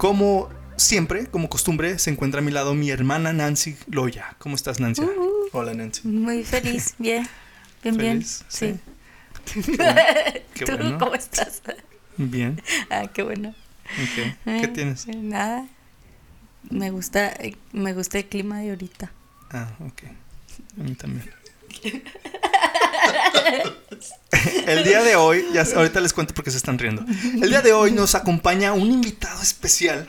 Como siempre, como costumbre, se encuentra a mi lado mi hermana Nancy Loya. ¿Cómo estás, Nancy? Hola, Nancy. Muy feliz, bien. Bien, bien. ¿Feliz? Sí. Qué ¿Tú bueno. cómo estás? Bien. Ah, qué bueno. ¿Qué Eh, tienes? Nada. Me gusta, eh, me gusta el clima de ahorita. Ah, ok. A mí también. El día de hoy, ya ahorita les cuento por qué se están riendo. El día de hoy nos acompaña un invitado especial,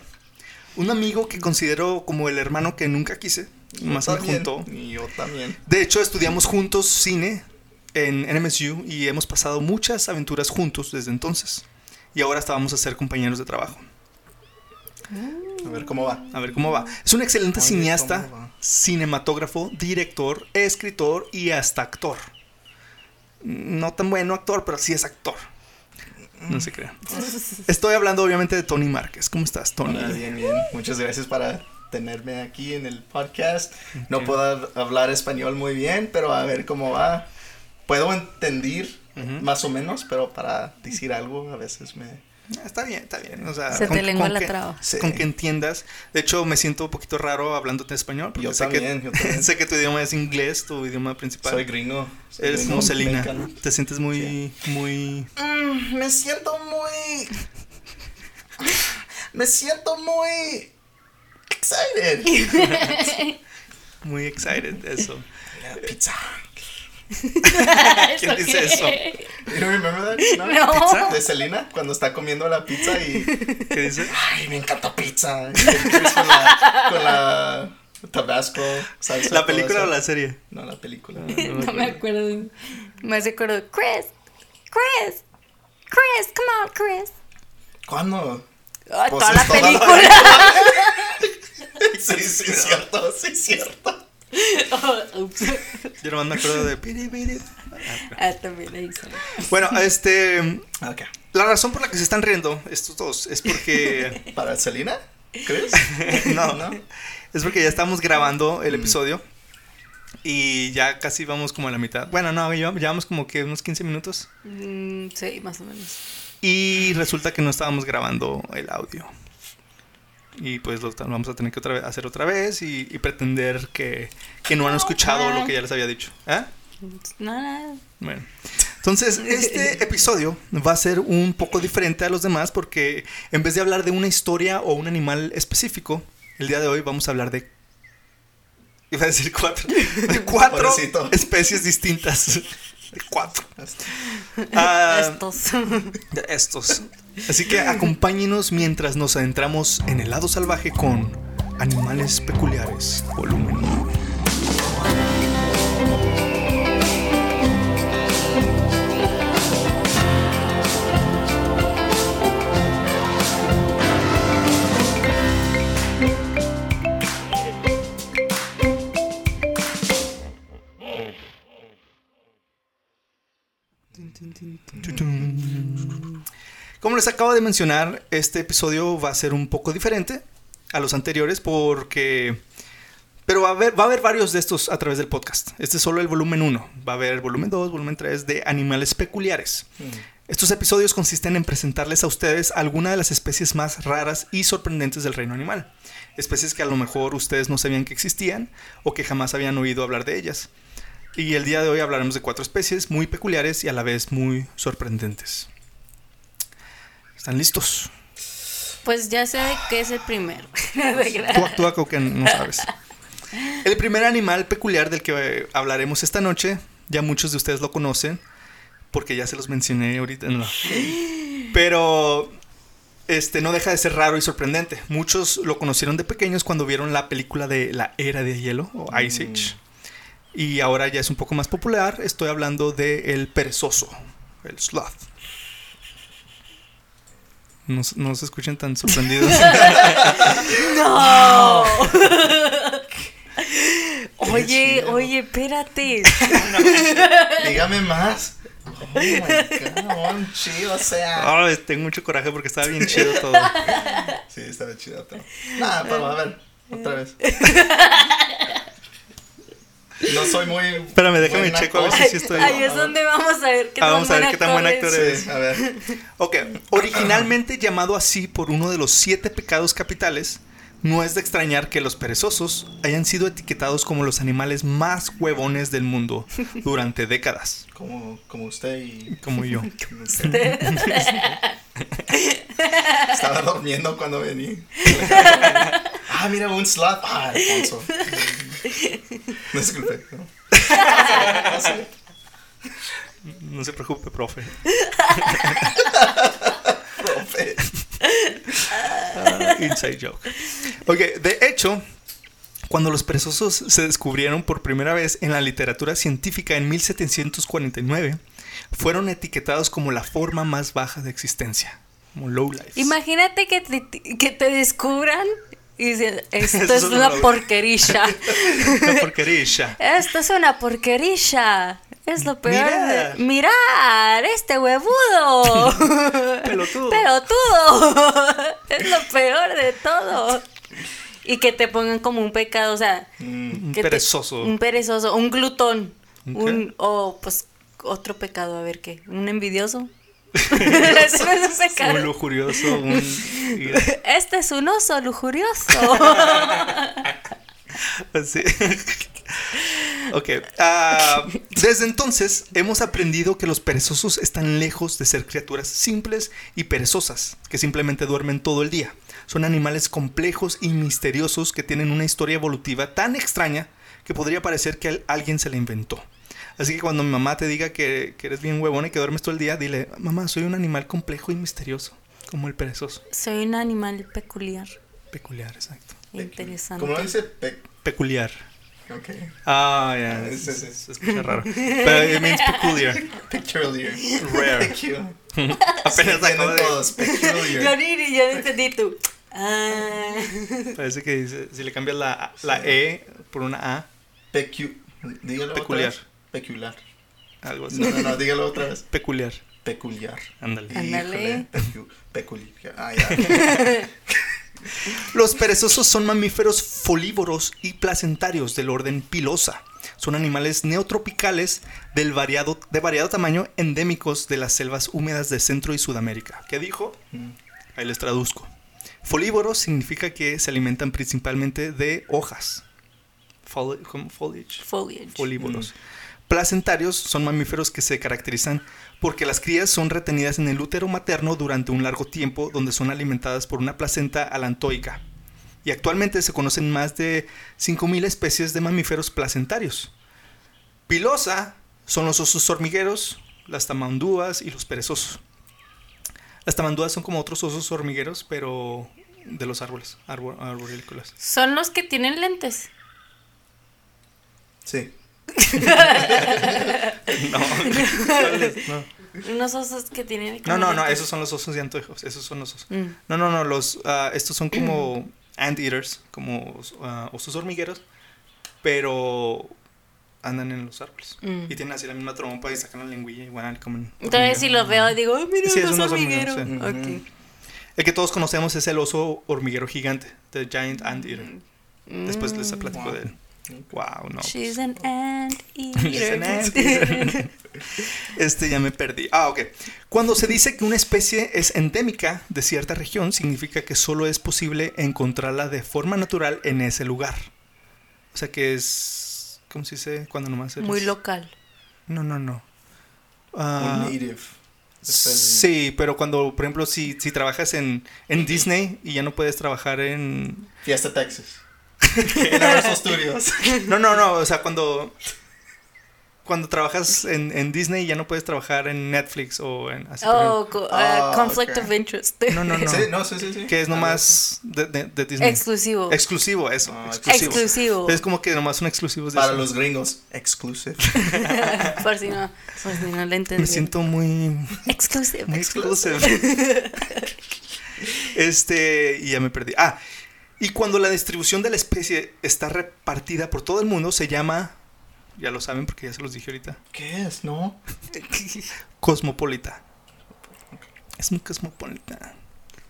un amigo que considero como el hermano que nunca quise, más me juntó. Y yo también. De hecho, estudiamos juntos cine en NMSU y hemos pasado muchas aventuras juntos desde entonces. Y ahora estábamos a ser compañeros de trabajo. A ver cómo va. A ver cómo va. Es un excelente Oye, cineasta, cinematógrafo, director, escritor y hasta actor. No tan bueno actor, pero sí es actor. No se crean. Estoy hablando obviamente de Tony Márquez. ¿Cómo estás, Tony? Hola, bien, bien. Muchas gracias para tenerme aquí en el podcast. No puedo hablar español muy bien, pero a ver cómo va. Puedo entender más o menos, pero para decir algo a veces me... Está bien, está bien. O sea, Se con- te lengua la que- traba. Sí. Con que entiendas. De hecho, me siento un poquito raro hablándote en español. Porque Yo sé también, que, yo también. sé que tu idioma es inglés, tu idioma principal. Soy gringo. soy Eres gringo, muselina. mexicano. Te sientes muy, muy. Mm, me siento muy... Me siento muy... Excited. Muy excited. Eso. Yeah, pizza. ¿Quién dice eso? You don't remember that? No. No. Pizza de Selena cuando está comiendo la pizza y ¿Qué dice? ay, me encanta pizza. Con la con la Tabasco, salsa, ¿La película o la serie? No, la película. No me acuerdo. Me acuerdo. Chris, Chris, Chris, come on, Chris. ¿Cuándo? Ah, Pues toda la toda la película. Sí, sí, es cierto, sí, es cierto. Yo nomás me acuerdo de. Ah, también ahí sale. Bueno, este. La razón por la que se están riendo estos dos es porque. ¿Para Selena? ¿Crees? no, ¿No? Es porque ya estamos grabando el episodio. Y ya casi vamos como a la mitad. Bueno, no, llevamos como que unos 15 minutos. Mm, sí, más o menos. Y resulta que no estábamos grabando el audio. Y pues lo vamos a tener que otra vez, hacer otra vez y, y pretender que, que no han escuchado lo que ya les había dicho. ¿Eh? No, nada. Bueno, entonces este episodio va a ser un poco diferente a los demás porque en vez de hablar de una historia o un animal específico, el día de hoy vamos a hablar de... Iba a decir cuatro. De cuatro Pobrecito. especies distintas. Cuatro. Ah, Estos. estos. Así que acompáñenos mientras nos adentramos en el lado salvaje con Animales Peculiares, volumen Como les acabo de mencionar, este episodio va a ser un poco diferente a los anteriores porque... Pero va a haber, va a haber varios de estos a través del podcast. Este es solo el volumen 1. Va a haber el volumen 2, volumen 3 de animales peculiares. Estos episodios consisten en presentarles a ustedes alguna de las especies más raras y sorprendentes del reino animal. Especies que a lo mejor ustedes no sabían que existían o que jamás habían oído hablar de ellas. Y el día de hoy hablaremos de cuatro especies muy peculiares y a la vez muy sorprendentes. ¿Están listos? Pues ya sé qué es el primero. Tú actúa como que no sabes. El primer animal peculiar del que eh, hablaremos esta noche, ya muchos de ustedes lo conocen, porque ya se los mencioné ahorita. no. Pero este no deja de ser raro y sorprendente. Muchos lo conocieron de pequeños cuando vieron la película de la Era de Hielo o Ice Age. Y ahora ya es un poco más popular. Estoy hablando de el perezoso, el sloth. No, no se escuchen tan sorprendidos. ¡No! oye, oye, espérate. Dígame más. Oh my god, chido, o sea. Ay, tengo mucho coraje porque estaba bien chido todo. Sí, estaba chido, pero. Nada, pero a ver, otra vez. No soy muy. Espérame, déjame buen checo a ver si sí estoy. Ahí es donde vamos a ver qué Ah, tan vamos a ver buen qué tan buen actor es. es. Sí, a ver. Ok, originalmente llamado así por uno de los siete pecados capitales, no es de extrañar que los perezosos hayan sido etiquetados como los animales más huevones del mundo durante décadas, Como, como usted y. como yo. Estaba durmiendo cuando vení. Ah, mira, un slot. Ah, Alfonso. No disculpe. No. No se preocupe, profe. Profe. Ah, inside joke. Ok, de hecho, cuando los perezosos se descubrieron por primera vez en la literatura científica en 1749, fueron etiquetados como la forma más baja de existencia, como low life. Imagínate que te, que te descubran y dicen, esto es una porquerilla. Una porquerilla. Esto es una porquerilla. Es lo peor. Mirar. de- Mirar, este huevudo. Pelotudo. Pelotudo. Es lo peor de todo. Y que te pongan como un pecado, o sea, Un que te- perezoso. un perezoso, un glutón. ¿Un Un, o pues otro pecado, a ver qué. Un envidioso. Un lujurioso, un... Este es un oso lujurioso. Sí. ok. ah, desde entonces hemos aprendido que los perezosos están lejos de ser criaturas simples y perezosas, que simplemente duermen todo el día. Son animales complejos y misteriosos que tienen una historia evolutiva tan extraña que podría parecer que al- alguien se la inventó. Así que cuando mi mamá te diga que, que eres bien huevón y que duermes todo el día, dile, mamá, soy un animal complejo y misterioso, como el perezoso. Soy un animal peculiar. Peculiar, exacto. Interesante. ¿Cómo lo dice? Pe Peculiar. ok. Ah, ya. Sí, Se, sí. se escucha raro. Pero it means peculiar. Peculiar. Rare. Peculiar. Apenas Sí, acabo de- todos. Yo Peculiar. ni, yo entendí tú. Ah. Parece que dice, si le cambias la, la E por una A, Pecu... Dígalo Peculiar. otra vez. Peculiar. algo así. No, no, no, dígalo otra vez. Peculiar. Peculiar. Ándale. Ándale. Pecu- peculiar. Ah, ya. Los perezosos son mamíferos folívoros y placentarios del orden pilosa. Son animales neotropicales del variado, de variado tamaño endémicos de las selvas húmedas de Centro y Sudamérica. ¿Qué dijo? Ahí les traduzco. Folívoros significa que se alimentan principalmente de hojas. Foli- ¿cómo? Foliage. Foliage. Folívoros. Placentarios son mamíferos que se caracterizan porque las crías son retenidas en el útero materno durante un largo tiempo donde son alimentadas por una placenta alantoica. Y actualmente se conocen más de 5.000 especies de mamíferos placentarios. Pilosa son los osos hormigueros, las tamandúas y los perezosos. Las tamandúas son como otros osos hormigueros, pero de los árboles, arbor, arborícolas. Son los que tienen lentes. Sí. No, no. Unos osos que tienen. No, no, no, esos son los osos de antojos, esos son los osos. Mm. No, no, no, los, ah, estos son como anteaters, como ah, osos hormigueros, pero andan en los árboles. Mm. Y tienen así la misma trompa y sacan la lengüilla igual como Entonces si los veo digo, "Ay, mira, Sí, un oso oso hormiguero, hormiguero. sí. Ok. El que todos conocemos es el oso hormiguero gigante, the giant anteater. Después les platico Wow. de él. Wow, no. She's an ant She's an eater. anteater. Este ya me perdí. Ah, ok. Cuando se dice que una especie es endémica de cierta región, significa que solo es posible encontrarla de forma natural en ese lugar. O sea que es. ¿Cómo se dice? Cuando nomás eres- Muy local. No, no, no. Un native. Sí, pero cuando, por ejemplo, si, si trabajas en, en Disney y ya no puedes trabajar en. Fiesta Texas. Universal Studios. No, no, no. O sea, cuando. Cuando trabajas en, en Disney ya no puedes trabajar en Netflix o en. Así, Oh, co- uh, Ah, conflict of interest. No, no, no. Sí, no, sí, sí, sí. Que es nomás de, de- de Disney. Exclusivo. exclusivo, eso. Ah, exclusivo. Exclusivo. Es como que nomás son exclusivos de Para eso. los gringos, exclusive. por si no, por si no le entendí. Me siento muy, Exclusive. muy exclusive. Este, y ya me perdí. Ah, y cuando la distribución de la especie está repartida por todo el mundo, se llama, ya lo saben porque ya se los dije ahorita, ¿Qué es? ¿No? cosmopolita. Es muy cosmopolita.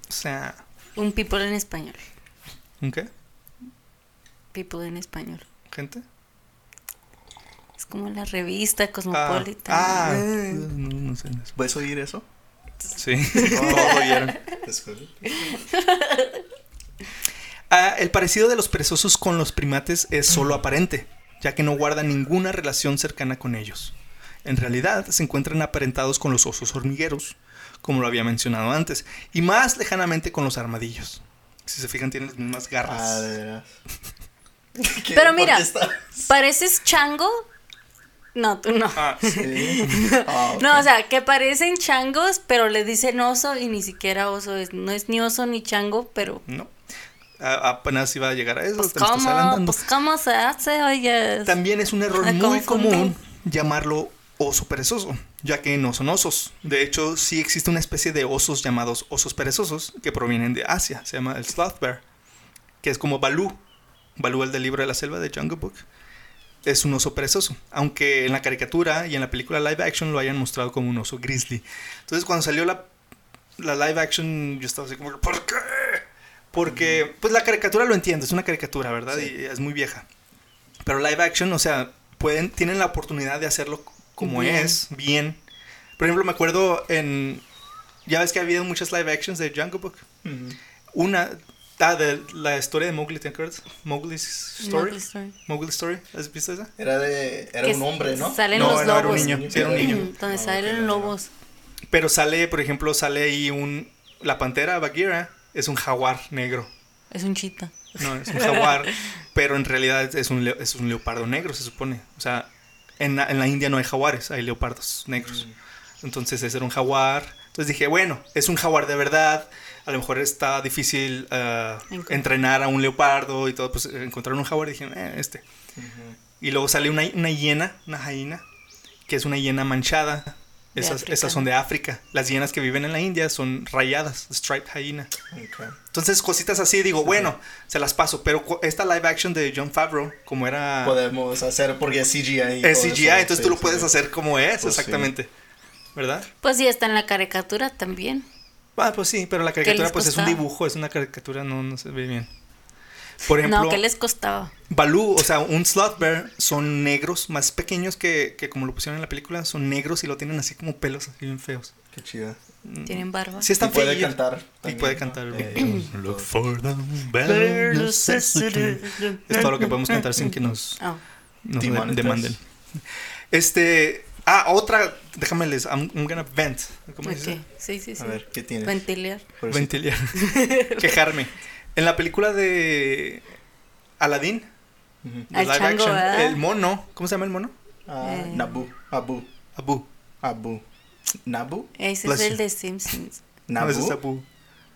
O sea, Un people en español. ¿un qué? People en español. ¿Gente? Es como la revista Ah, Cosmopolitan. ah, Eh. no, no sé. ¿Puedes oír eso? Sí, oyeron. Ah, el parecido de los perezosos con los primates es solo aparente, ya que no guardan ninguna relación cercana con ellos. En realidad, se encuentran aparentados con los osos hormigueros, como lo había mencionado antes, y más lejanamente con los armadillos. Si se fijan, tienen las mismas garras. Ah, de veras. ¿Qué? Pero ¿Por mira, ¿pareces chango? No, tú no. Ah, Sí. Ah. No, o sea, que parecen changos, pero le dicen oso y ni siquiera oso es. No es ni oso ni chango, pero. no. Apenas iba a llegar a eso. Pues cómo, pues cómo se hace, oye. También es un error muy común llamarlo oso perezoso, ya que no son osos. De hecho, sí existe una especie de osos llamados osos perezosos que provienen de Asia. Se llama el sloth bear, que es como Balú. Balú, el del libro de la selva de Jungle Book. Es un oso perezoso, aunque en la caricatura y en la película live action lo hayan mostrado como un oso grizzly. Entonces, cuando salió la, la live action, yo estaba así como, ¿por qué? Porque, pues la caricatura lo entiendo, es una caricatura, ¿verdad? Sí. Y es muy vieja. Pero live action, o sea, pueden, tienen la oportunidad de hacerlo como Bien. es, bien. Por ejemplo, me acuerdo en. Ya ves que ha habido muchas live actions de Jungle Book. Una. Ah, de la historia de Mowgli, ¿te acuerdas? Mowgli's Story. Mowgli Story. Mowgli Story, ¿has visto esa? Era de. Era Que un hombre, ¿no? Salen No, los no, era un lobos. niño, sí, era un niño. Donde Ah, salen lobos. Pero sale, por ejemplo, sale ahí un. La pantera Bagheera es un jaguar negro. Es un chita. No, es un jaguar, pero en realidad es un, es un leopardo negro, se supone. O sea, en la, en la India no hay jaguares, hay leopardos negros. Entonces ese era un jaguar. Entonces dije, bueno, es un jaguar de verdad. A lo mejor está difícil Encontrar. entrenar a un leopardo y todo. Pues encontrar un jaguar y dije, eh, este. Y luego sale una, una hiena, una jaina, que es una hiena manchada. Esas, esas son de África. Las hienas que viven en la India son rayadas, striped hyena. Entonces, cositas así, digo, bueno, se las paso. Pero esta live action de John Favreau, como era. Podemos hacer porque es CGI. es CGI, eso, entonces sí, tú lo sí. puedes hacer como es, Pues sí. exactamente. ¿Verdad? Pues sí, está en la caricatura también. Ah, pues sí, pero la caricatura, pues es un dibujo, es una caricatura, no, no se ve bien. Por ejemplo, no, ¿qué les costaba? Balú, o sea, un sloth bear son negros, más pequeños que, que como lo pusieron en la película, son negros y lo tienen así como pelos, así bien feos. Qué chida. ¿Tienen barba? Sí, Y están puede feillos. cantar. Y puede ¿no? cantar. Eh, Look for the necessity. Es todo lo que podemos cantar sin que nos, Oh. nos Demonetized. demanden. Este. Ah, otra. Déjame les. I'm, I'm gonna vent. ¿Cómo se dice? Sí, sí, sí. A ver, ¿qué. Por eso- Ventilar. Quejarme. En la película de. Aladdin. El mono. ¿Cómo se llama el mono? Ah, Eh. Nabu. Abu. Abu. Abu. ¿Nabu? Ese Bless es you. el de Simpsons. No, ¿Nabu? ese es Abu.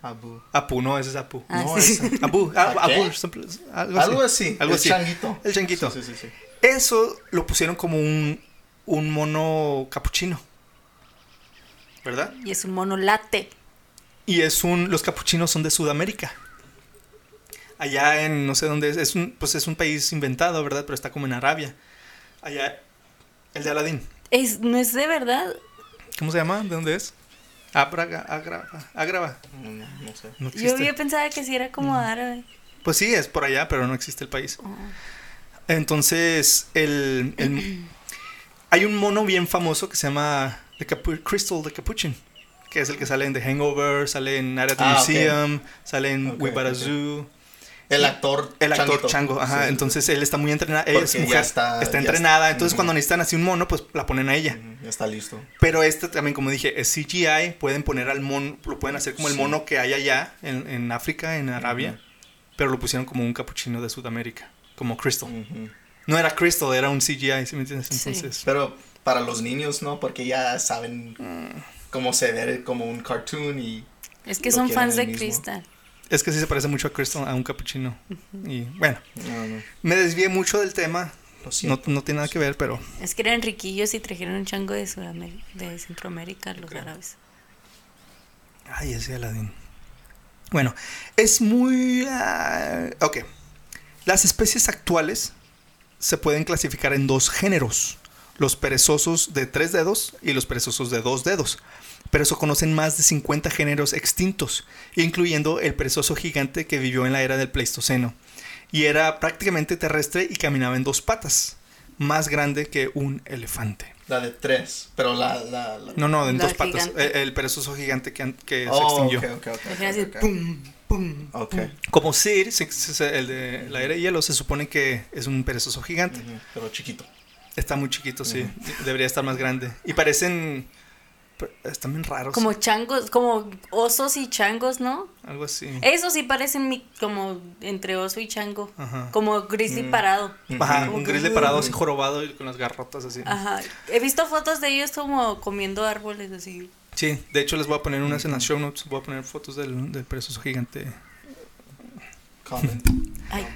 Abu. Apu, no, ese es Apu. Ah, No, sí. ese- Abu. ah. Abu. simple- Algo así. Algo así. Algo el así. changuito. El changuito. Sí, sí, sí. sí. Eso lo pusieron como un, un mono capuchino. ¿Verdad? Y es un mono late. Y es un. Los capuchinos son de Sudamérica. Allá en no sé dónde es. Es un, pues es un país inventado, ¿verdad? Pero está como en Arabia. Allá. El de Aladín. Es, no es de verdad. ¿Cómo se llama? ¿De dónde es? Abraga, agrava, agrava. No, no, no sé. No Yo había pensado que sí era como árabe. Pues sí, es por allá, pero no existe el país. Oh. Entonces, el, el- hay un mono bien famoso que se llama The Capu- Crystal the Capuchin, que es el que sale en The Hangover, sale en the Ah. Museum, sale en Ok, We Bought a ok. Zoo. El actor. El actor changuito. chango, ajá. Sí. entonces él está muy entrenado. Ella es Porque mujer, está- está, entrenada. está- entonces, cuando necesitan así un mono, pues la ponen a ella. Ya está listo. Pero este también, como dije, es CGI. Pueden poner al mono, lo pueden hacer como el mono que hay allá en, en África, en Arabia. Pero lo pusieron como un capuchino de Sudamérica, como Crystal. No era Crystal, era un CGI, ¿sí me entiendes? Sí. Pero para los niños, ¿no? Porque ya saben Mm. cómo se ve como un cartoon y... Es que son fans de. Crystal. Es que sí se parece mucho a Crystal, a un capuchino. Y bueno, No, no. me desvié mucho del tema. Lo No, siento. no tiene nada que ver, pero Es que eran riquillos y trajeron un chango de, Sudamérica, de Centroamérica, los árabes. Ay, ese Aladdin. Bueno, es muy... ah, ok. Las especies actuales se pueden clasificar en dos géneros. Los perezosos de tres dedos y los perezosos de dos dedos. Pero eso conocen más de 50 géneros extintos, incluyendo el perezoso gigante que vivió en la era del Pleistoceno. Y era prácticamente terrestre y caminaba en dos patas, más grande que un elefante. La de tres, pero la... la, la- No, no, en La dos patas. El, el perezoso gigante que, que se Oh, extinguió. ok, ok, ok. Imagina así, ok, ok. pum, pum. Ok. Como Sir, se- se- el de la era de hielo, se supone que es un perezoso gigante. Pero chiquito. Está muy chiquito, sí. Debería estar más grande. Y parecen. Están bien raros. Como changos, como osos y changos, ¿no? Algo así. Esos sí parecen mi- como entre oso y chango. Ajá. Como grizzly parado. Ajá, Como un grizzly parado así jorobado y con las garrotas así. Ajá. He visto fotos de ellos como comiendo árboles así. Sí, de hecho les voy a poner unas en las show notes. Voy a poner fotos del, del perezoso gigante. Comment. Ay,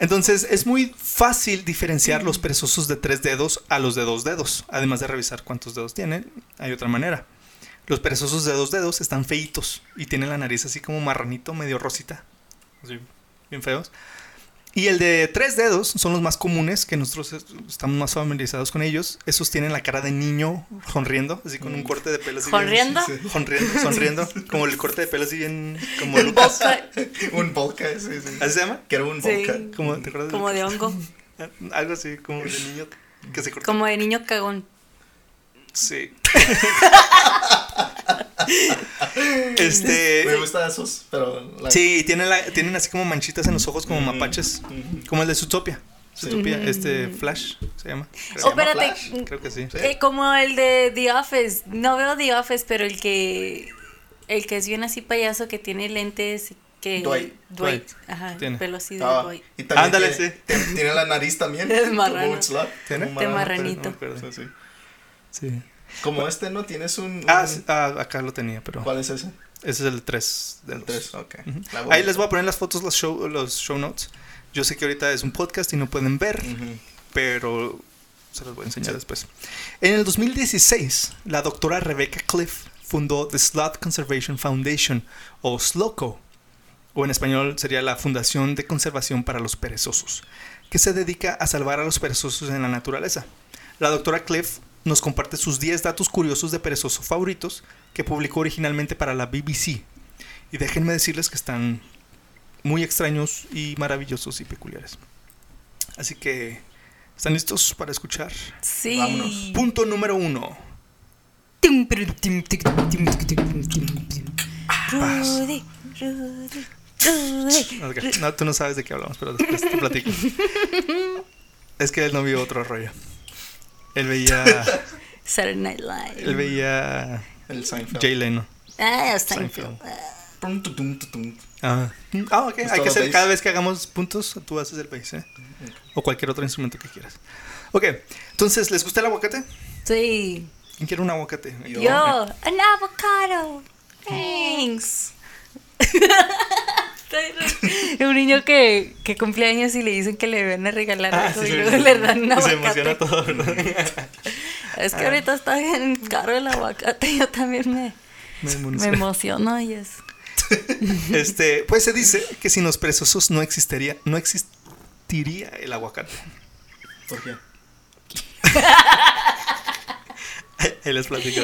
Entonces es muy fácil diferenciar los perezosos de tres dedos a los de dos dedos. Además de revisar cuántos dedos tienen, hay otra manera. Los perezosos de dos dedos están feitos y tienen la nariz así como marranito, medio rosita. Así, bien feos. Y el de tres dedos son los más comunes, que nosotros es- estamos más familiarizados con ellos. Esos tienen la cara de niño sonriendo, así con un corte de pelo así bien- ¿Sonriendo? Sí, sí. Sonriendo, sonriendo, como el corte de pelo así bien, como Lucas. un volca, sí, sí. ¿Así se llama? Que era un volca. Como, ¿te acuerdas de como de Lucas? hongo. Algo así, como de niño que se corta. Como de niño cagón. Sí. este. Me gustan esos, pero... la- Sí, tienen, la- tienen así como manchitas en los ojos, como Ujú, mapaches. ujú. Como el de Zootopia. Sí. Zootopia, este Flash se llama. ¿Se Creo, Oh, llama espérate. Flash? creo que sí. Sí. Eh, como el de The Office. No veo The Office, pero el que. El que es bien así payaso que tiene lentes. Que, Dwight. Dwight. Dwight. Ajá. Tiene. Pelo así de Ah, Dwight. y también Ándale, tiene, sí. tiene- tiene la nariz también. Es marrano. ¿Tiene? De marranito. No. Sí, sí. Como este, ¿no? Tienes un... Ah, un- sí, ah, acá lo tenía, pero ¿Cuál es ese? ese es el 3 de El los. 3, ok. Ujú. La Ahí les voy a poner las fotos, los show, los show notes. Yo sé que ahorita es un podcast y no pueden ver, pero se los voy a enseñar después. En el 2016, la doctora Rebecca Cliff fundó The Sloth Conservation Foundation, o SLOCO, o en español sería la Fundación de Conservación para los Perezosos, que se dedica a salvar a los perezosos en la naturaleza. La doctora Cliff nos comparte sus 10 datos curiosos de perezoso favoritos que publicó originalmente para la BBC. Y déjenme decirles que están muy extraños y maravillosos y peculiares. Así que, ¿están listos para escuchar? Sí. Vámonos. Punto número uno. Rudy, Rudy, Rudy. No, tú no sabes de qué hablamos, pero después te platico. Es que él no vio otro rollo. Él veía. Saturday Night Live. Él veía. El Seinfeld. Jay Leno. Ah, Seinfeld. Seinfeld. Ah. Ah, ah ok. Pues Hay que hacer cada vez que hagamos puntos, tú haces el bass, ¿eh? O cualquier otro instrumento que quieras. Ok, entonces, ¿les gusta el aguacate? Sí. ¿Quién quiere un aguacate? Yo. Yo, an avocado. Thanks. un niño que, que cumple años y le dicen que le van a regalar Ah, algo sí, y luego sí. le dan un Se emociona todo, ¿verdad? Es que ahorita está bien caro el aguacate. Yo también me, Me me emociono y es. Este, pues se dice que sin los perezosos no existiría, no existiría el aguacate. ¿Por qué? Ahí les platico.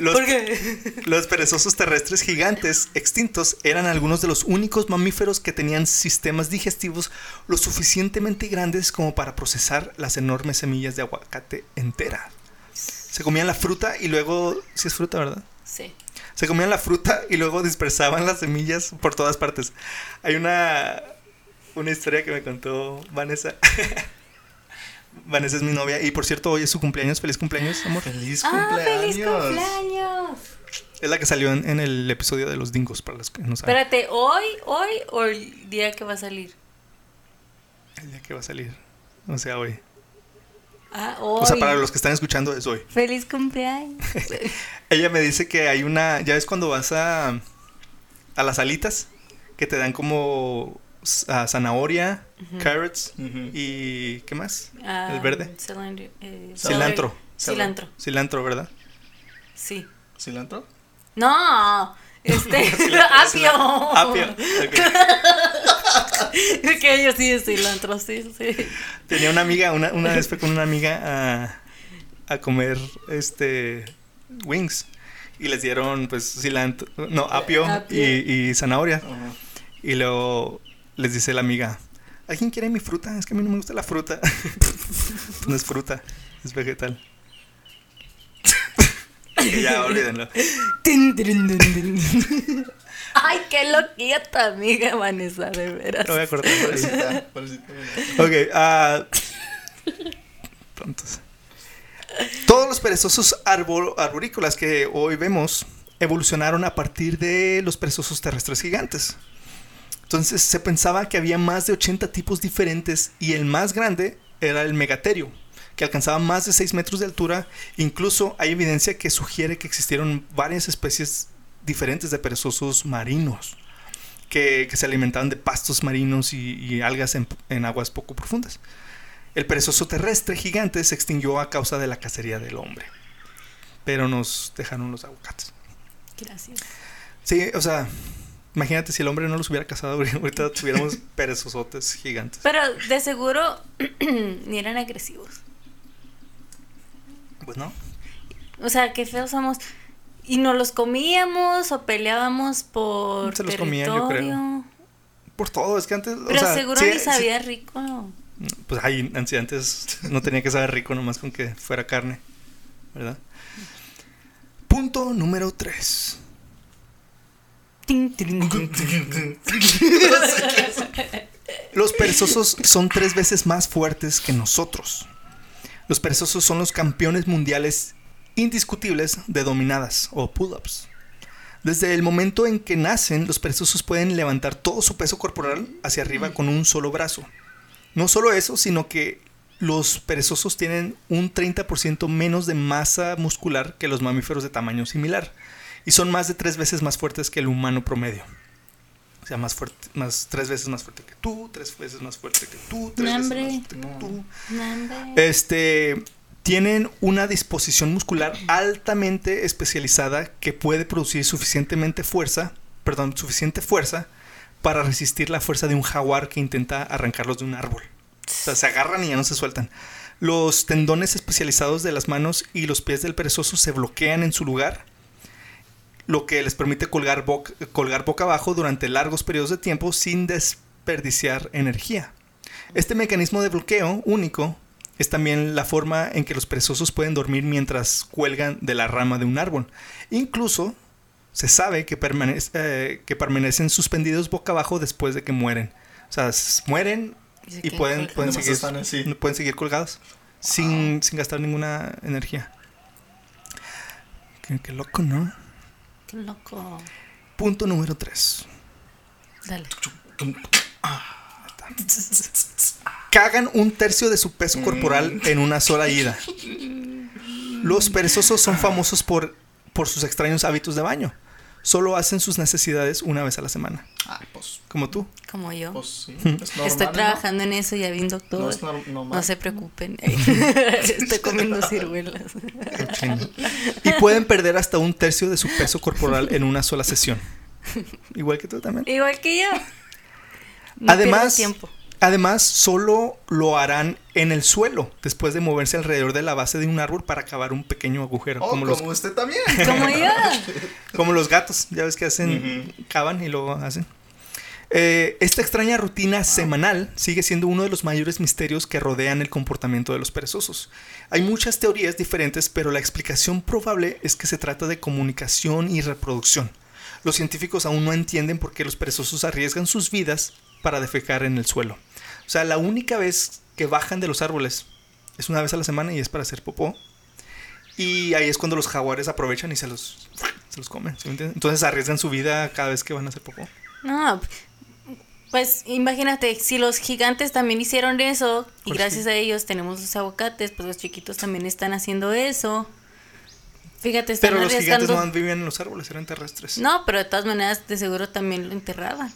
Los, ¿Por qué? los perezosos terrestres gigantes extintos eran algunos de los únicos mamíferos que tenían sistemas digestivos lo suficientemente grandes como para procesar las enormes semillas de aguacate entera. Se comían la fruta y luego, si es fruta, ¿verdad? Sí. Se comían la fruta y luego dispersaban las semillas por todas partes. Hay una, una historia que me contó Vanessa. Vanessa es mi novia y por cierto hoy es su cumpleaños. Feliz cumpleaños, amor. ¡Feliz ¡Ah, cumpleaños! feliz cumpleaños! Es la que salió en, en el episodio de los dingos, para los que no saben. Espérate, ¿hoy, hoy o el día que va a salir? El día que va a salir. O sea, hoy. Ah, hoy. O sea, para los que están escuchando es hoy. Feliz cumpleaños. Ella me dice que hay una. Ya ves cuando vas a. a las alitas, que te dan como. Zanahoria, carrots y. ¿qué más? Ah, El verde. cilantro, eh, Cilantro. Cilantro. Cilantro, ¿verdad? Sí. ¿Cilantro? No, Este, apio. Apio. ok. que yo sí, cilantro, sí, sí. Tenía una amiga, una, una vez fue con una amiga a, a comer este wings. Y les dieron pues cilantro, no, apio, Apio. Y, y zanahoria. Y luego les dice la amiga, ¿alguien quiere mi fruta? Es que a mí no me gusta la fruta. no es fruta, es vegetal. Ya, olvídenlo. Ay, qué loquilla tu amiga, Vanessa, de veras. Lo voy a cortar. Pobrecita, pobrecita. Ok, ah. tontos. Todos los perezosos arbor- arborícolas que hoy vemos evolucionaron a partir de los perezosos terrestres gigantes. Entonces se pensaba que había más de 80 tipos diferentes y el más grande era el megaterio, que alcanzaba más de 6 metros de altura. Incluso hay evidencia que sugiere que existieron varias especies diferentes de perezosos marinos que, que se alimentaban de pastos marinos y, y algas en, en aguas poco profundas. El perezoso terrestre gigante se extinguió a causa de la cacería del hombre. Pero nos dejaron los aguacates. Gracias. Sí, o sea, imagínate si el hombre no los hubiera cazado, ahorita tuviéramos perezosotes gigantes. Pero de seguro ni eran agresivos. Pues no. O sea, qué feos somos. Y nos los comíamos o peleábamos por Se los comían, yo creo. Por todo, es que antes. o Pero sea, seguro sí- ni sí- sabía rico. Pues antes- antes no tenía que saber rico nomás con que fuera carne, ¿verdad? Punto número 3. Los perezosos son tres veces más fuertes que nosotros. Los perezosos son los campeones mundiales indiscutibles de dominadas o pull-ups. Desde el momento en que nacen, los perezosos pueden levantar todo su peso corporal hacia arriba con un solo brazo. No solo eso, sino que los perezosos tienen un 30% menos de masa muscular que los mamíferos de tamaño similar y son más de tres veces más fuertes que el humano promedio. O sea, más fuerte, más tres veces más fuerte que tú, tres veces más fuerte que tú, tres veces Hombre. más fuerte que tú. No, hombre. Este tienen una disposición muscular altamente especializada que puede producir suficientemente fuerza, perdón, suficiente fuerza para resistir la fuerza de un jaguar que intenta arrancarlos de un árbol. O sea, se agarran y ya no se sueltan. Los tendones especializados de las manos y los pies del perezoso se bloquean en su lugar, lo que les permite colgar, colgar boca abajo durante largos periodos de tiempo sin desperdiciar energía. Este mecanismo de bloqueo único es también la forma en que los perezosos pueden dormir mientras cuelgan de la rama de un árbol. Incluso se sabe que, eh, que permanecen suspendidos boca abajo después de que mueren. O sea, mueren Y pueden, pueden, seguir, están así. pueden seguir colgados sin, sin gastar ninguna energía. Qué, qué loco, ¿no? Loco. Punto número 3. Dale. Cagan un tercio de su peso corporal en una sola ida. Los perezosos son famosos por, por sus extraños hábitos de baño. Solo hacen sus necesidades una vez a la semana. Ah, pues, Como tú. Como yo. pues sí. Es normal, Estoy ¿no? trabajando en eso, ya vi un doctor. No No, es normal. se preocupen. Estoy comiendo ciruelas. Y pueden perder hasta un tercio de su peso corporal en una sola sesión. Igual que tú también. Igual que yo. No Además, tiempo. Además, solo lo harán en el suelo después de moverse alrededor de la base de un árbol para cavar un pequeño agujero. Oh, como, como, los, usted también. Como yo. como los gatos, ya ves que hacen, cavan y luego hacen. Eh, esta extraña rutina semanal sigue siendo uno de los mayores misterios que rodean el comportamiento de los perezosos. Hay muchas teorías diferentes, pero la explicación probable es que se trata de comunicación y reproducción. Los científicos aún no entienden por qué los perezosos arriesgan sus vidas para defecar en el suelo. O sea, la única vez que bajan de los árboles es una vez a la semana y es para hacer popó. Y ahí es cuando los jaguares aprovechan y se los, se los comen. ¿sí me entiendes? Entonces arriesgan su vida cada vez que van a hacer popó. No, pues imagínate, si los gigantes también hicieron eso y Pues gracias a ellos tenemos los aguacates, pues los chiquitos también están haciendo eso. Fíjate, están Pero los gigantes no vivían en los árboles, eran terrestres. No, pero de todas maneras de seguro también lo enterraban.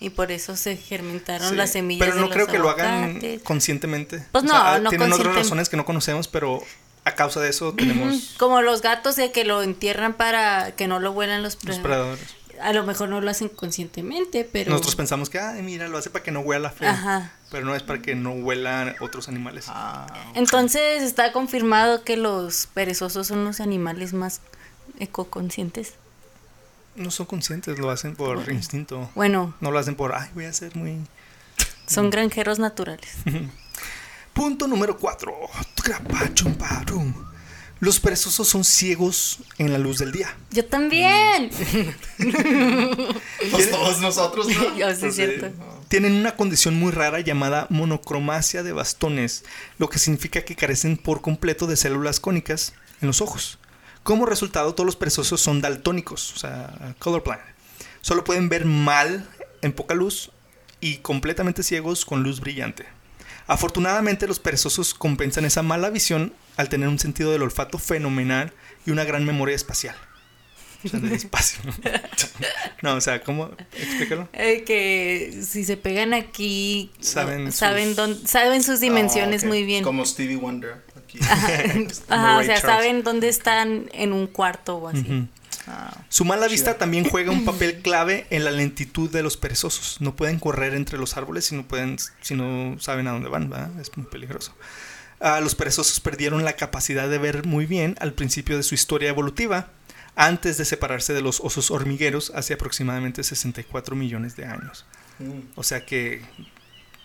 Y por eso se germentaron Sí, las semillas Pero de no los creo que lo hagan conscientemente. Pues O no, sea, no Tienen otras razones que no conocemos, pero a causa de eso tenemos Como los gatos de que lo entierran para que no lo vuelan los, los pre- predadores. a lo mejor no lo hacen conscientemente, pero... Nosotros pensamos que, ay, mira, lo hace para que no huela feo. Ajá. Pero no es para que no huelan otros animales. Ah, Entonces está confirmado que los perezosos son los animales más ecoconscientes. No son conscientes, lo hacen por instinto. Bueno, No lo hacen por, ay, voy a ser muy... son granjeros naturales. Punto número 4. Los perezosos son ciegos en la luz del día. Yo también. pues todos nosotros, ¿no? Yo sí, Pues, cierto. eh, Tienen una condición muy rara llamada monocromacia de bastones, lo que significa que carecen por completo de células cónicas en los ojos. Como resultado, todos los perezosos son daltónicos, o sea, colorblind. Solo pueden ver mal en poca luz y completamente ciegos con luz brillante. Afortunadamente, los perezosos compensan esa mala visión al tener un sentido del olfato fenomenal y una gran memoria espacial. O sea, del espacio. no, o sea, ¿cómo? Explícalo. Eh, que si se pegan aquí, Saben no, sus- saben, dónde- saben sus dimensiones Ah, muy bien. Como Stevie Wonder. Aquí. Ajá, o sea, Charles. saben dónde están en un cuarto o así. Ah, Su mala vista también juega un papel clave en la lentitud de los perezosos. No pueden correr entre los árboles si no, pueden, si no saben a dónde van, ¿verdad? Es muy peligroso. Ah, los perezosos perdieron la capacidad de ver muy bien al principio de su historia evolutiva, antes de separarse de los osos hormigueros hace aproximadamente 64 millones de años. mm. O sea que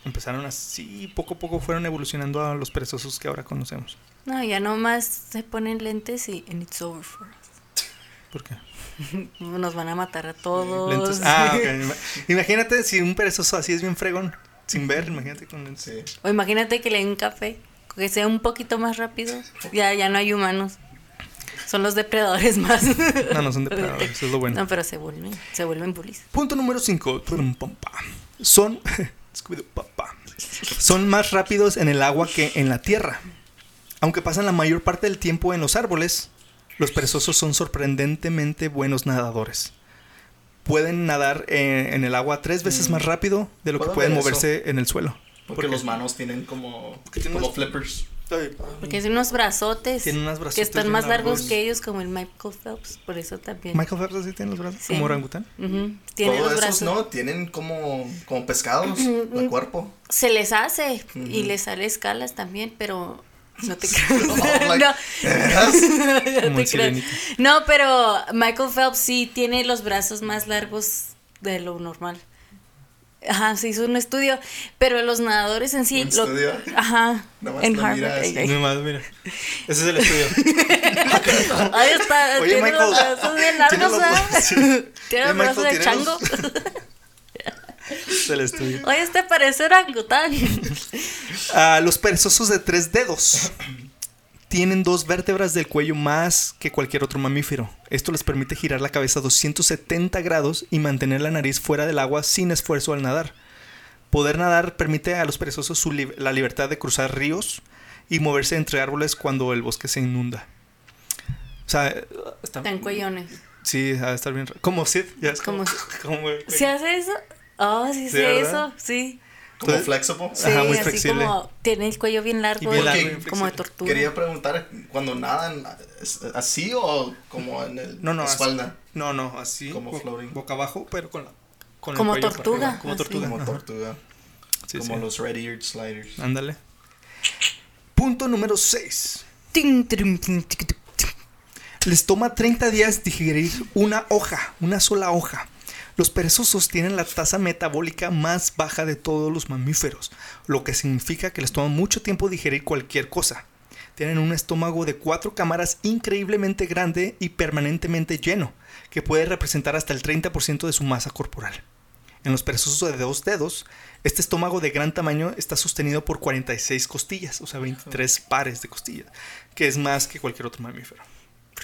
empezaron así, poco a poco fueron evolucionando a los perezosos que ahora conocemos. No, ya nomás se ponen lentes y and it's over for us. ¿Por qué? Nos van a matar a todos. Lentes. Ah, ok. Ima- Imagínate si un perezoso así es bien fregón, sin ver, imagínate con lentes. Sí. O imagínate que le den un café, que sea un poquito más rápido. Ya, ya no hay humanos. Son los depredadores más. No, no son depredadores, eso es lo bueno. No, pero se vuelven, se vuelven bullies. Punto número 5. Son. Papá. Son más rápidos en el agua que en la tierra. Aunque pasan la mayor parte del tiempo en los árboles, los perezosos son sorprendentemente buenos nadadores. Pueden nadar eh, en el agua tres veces Mm. más rápido de lo que pueden eso. moverse en el suelo. Porque los manos tienen como, como flippers. Porque tienen unos brazotes. Tienen unos brazotes Que están más largos largos. que ellos, como el Michael Phelps. Por eso también. Michael Phelps así tiene los brazos, Sí. como orangután. Los esos brazos. no, tienen como, como pescados el cuerpo. Se les hace y les sale escalas también, pero no te creas. No, like, no, te creas. No, pero Michael Phelps sí tiene los brazos más largos de lo normal. Ajá, se hizo un estudio, pero los nadadores en sí... ¿Un lo- estudio? Ajá, Nada más en Harvard. mira así. Ay, ay. No más, mira. Ese es el estudio. Ahí está, Oye, tiene Michael, los brazos bien tiene largos, ¿verdad? sí. Tiene los brazos de chango. los- Es el estudio. Oye, este parece orangután. Ah, los perezosos de tres dedos tienen dos vértebras del cuello más que cualquier otro mamífero. Esto les permite girar la cabeza a 270 grados y mantener la nariz fuera del agua sin esfuerzo al nadar. Poder nadar permite a los perezosos su la libertad de cruzar ríos y moverse entre árboles cuando el bosque se inunda. O sea, está, Tan cuellones. sí, de estar bien. Como Sid, ya es como. Como- como- ¿Sí hace eso? Oh, sí, Sí, sí, eso, sí. Como flexible. Sí, Ajá, muy así flexible. como tiene el cuello bien largo, Y bien largo, y como de tortuga. Quería preguntar, cuando nadan, ¿es ¿así o como en el No, no, así. espalda? No, no, así. Como bo- floating. Boca abajo, pero con la. con el Como cuello para tortuga, arriba, Como así. tortuga. Como ajá. tortuga. Sí, como sí. los red-eared sliders. Ándale. Punto número 6. Tin, trum, tin, tic, tic, tic. Les toma 30 días digerir una hoja, una sola hoja. Los perezosos tienen la tasa metabólica más baja de todos los mamíferos, lo que significa que les toma mucho tiempo digerir cualquier cosa. Tienen un estómago de cuatro cámaras increíblemente grande y permanentemente lleno, que puede representar hasta el 30% de su masa corporal. En los perezosos de dos dedos, este estómago de gran tamaño está sostenido por 46 costillas, o sea, 23 pares de costillas, que es más que cualquier otro mamífero.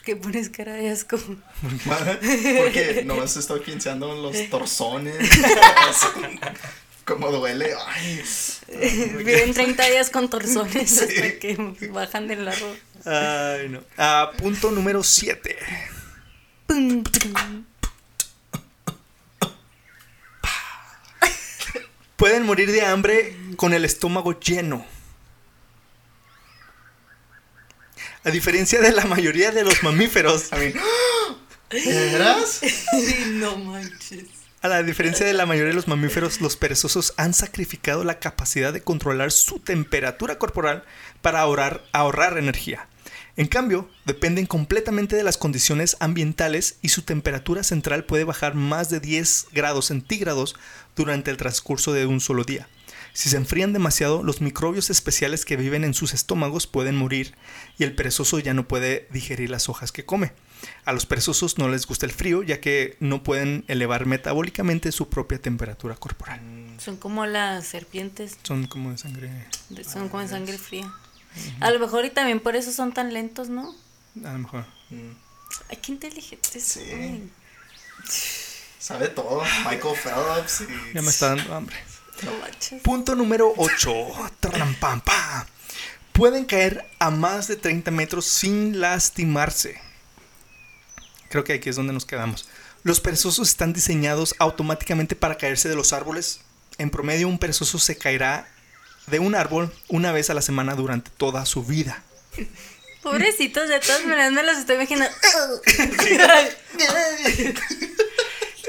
¿Por qué pones cara de asco? Porque nomás estoy pensando en los torsones. Como duele. Ay. Viven 30 días con torsones Sí. hasta que bajan del largo. Ay, no. Ah, punto número 7. Pum, pum. Pueden morir de hambre con el estómago lleno. A diferencia de la mayoría de los mamíferos, I mean, ¿De veras? no manches. A la diferencia de la mayoría de los mamíferos, los perezosos han sacrificado la capacidad de controlar su temperatura corporal para ahorrar, ahorrar energía. En cambio, dependen completamente de las condiciones ambientales y su temperatura central puede bajar más de 10 grados centígrados durante el transcurso de un solo día. Si se enfrían demasiado, los microbios especiales que viven en sus estómagos pueden morir y el perezoso ya no puede digerir las hojas que come. A los perezosos no les gusta el frío ya que no pueden elevar metabólicamente su propia temperatura corporal. Son como las serpientes, Son como de sangre. de- son como de sangre fría. A lo mejor y también por eso son tan lentos, ¿no? A lo mejor. Ay, qué inteligentes. Sí. son. Sabe todo. Michael Phelps y... Ya me está dando hambre. No. Punto número 8. Pueden caer a más de 30 metros sin lastimarse. Creo que aquí es donde nos quedamos. Los perezosos están diseñados automáticamente para caerse de los árboles. En promedio, un perezoso se caerá de un árbol una vez a la semana durante toda su vida. Pobrecitos, de todas maneras me los estoy imaginando.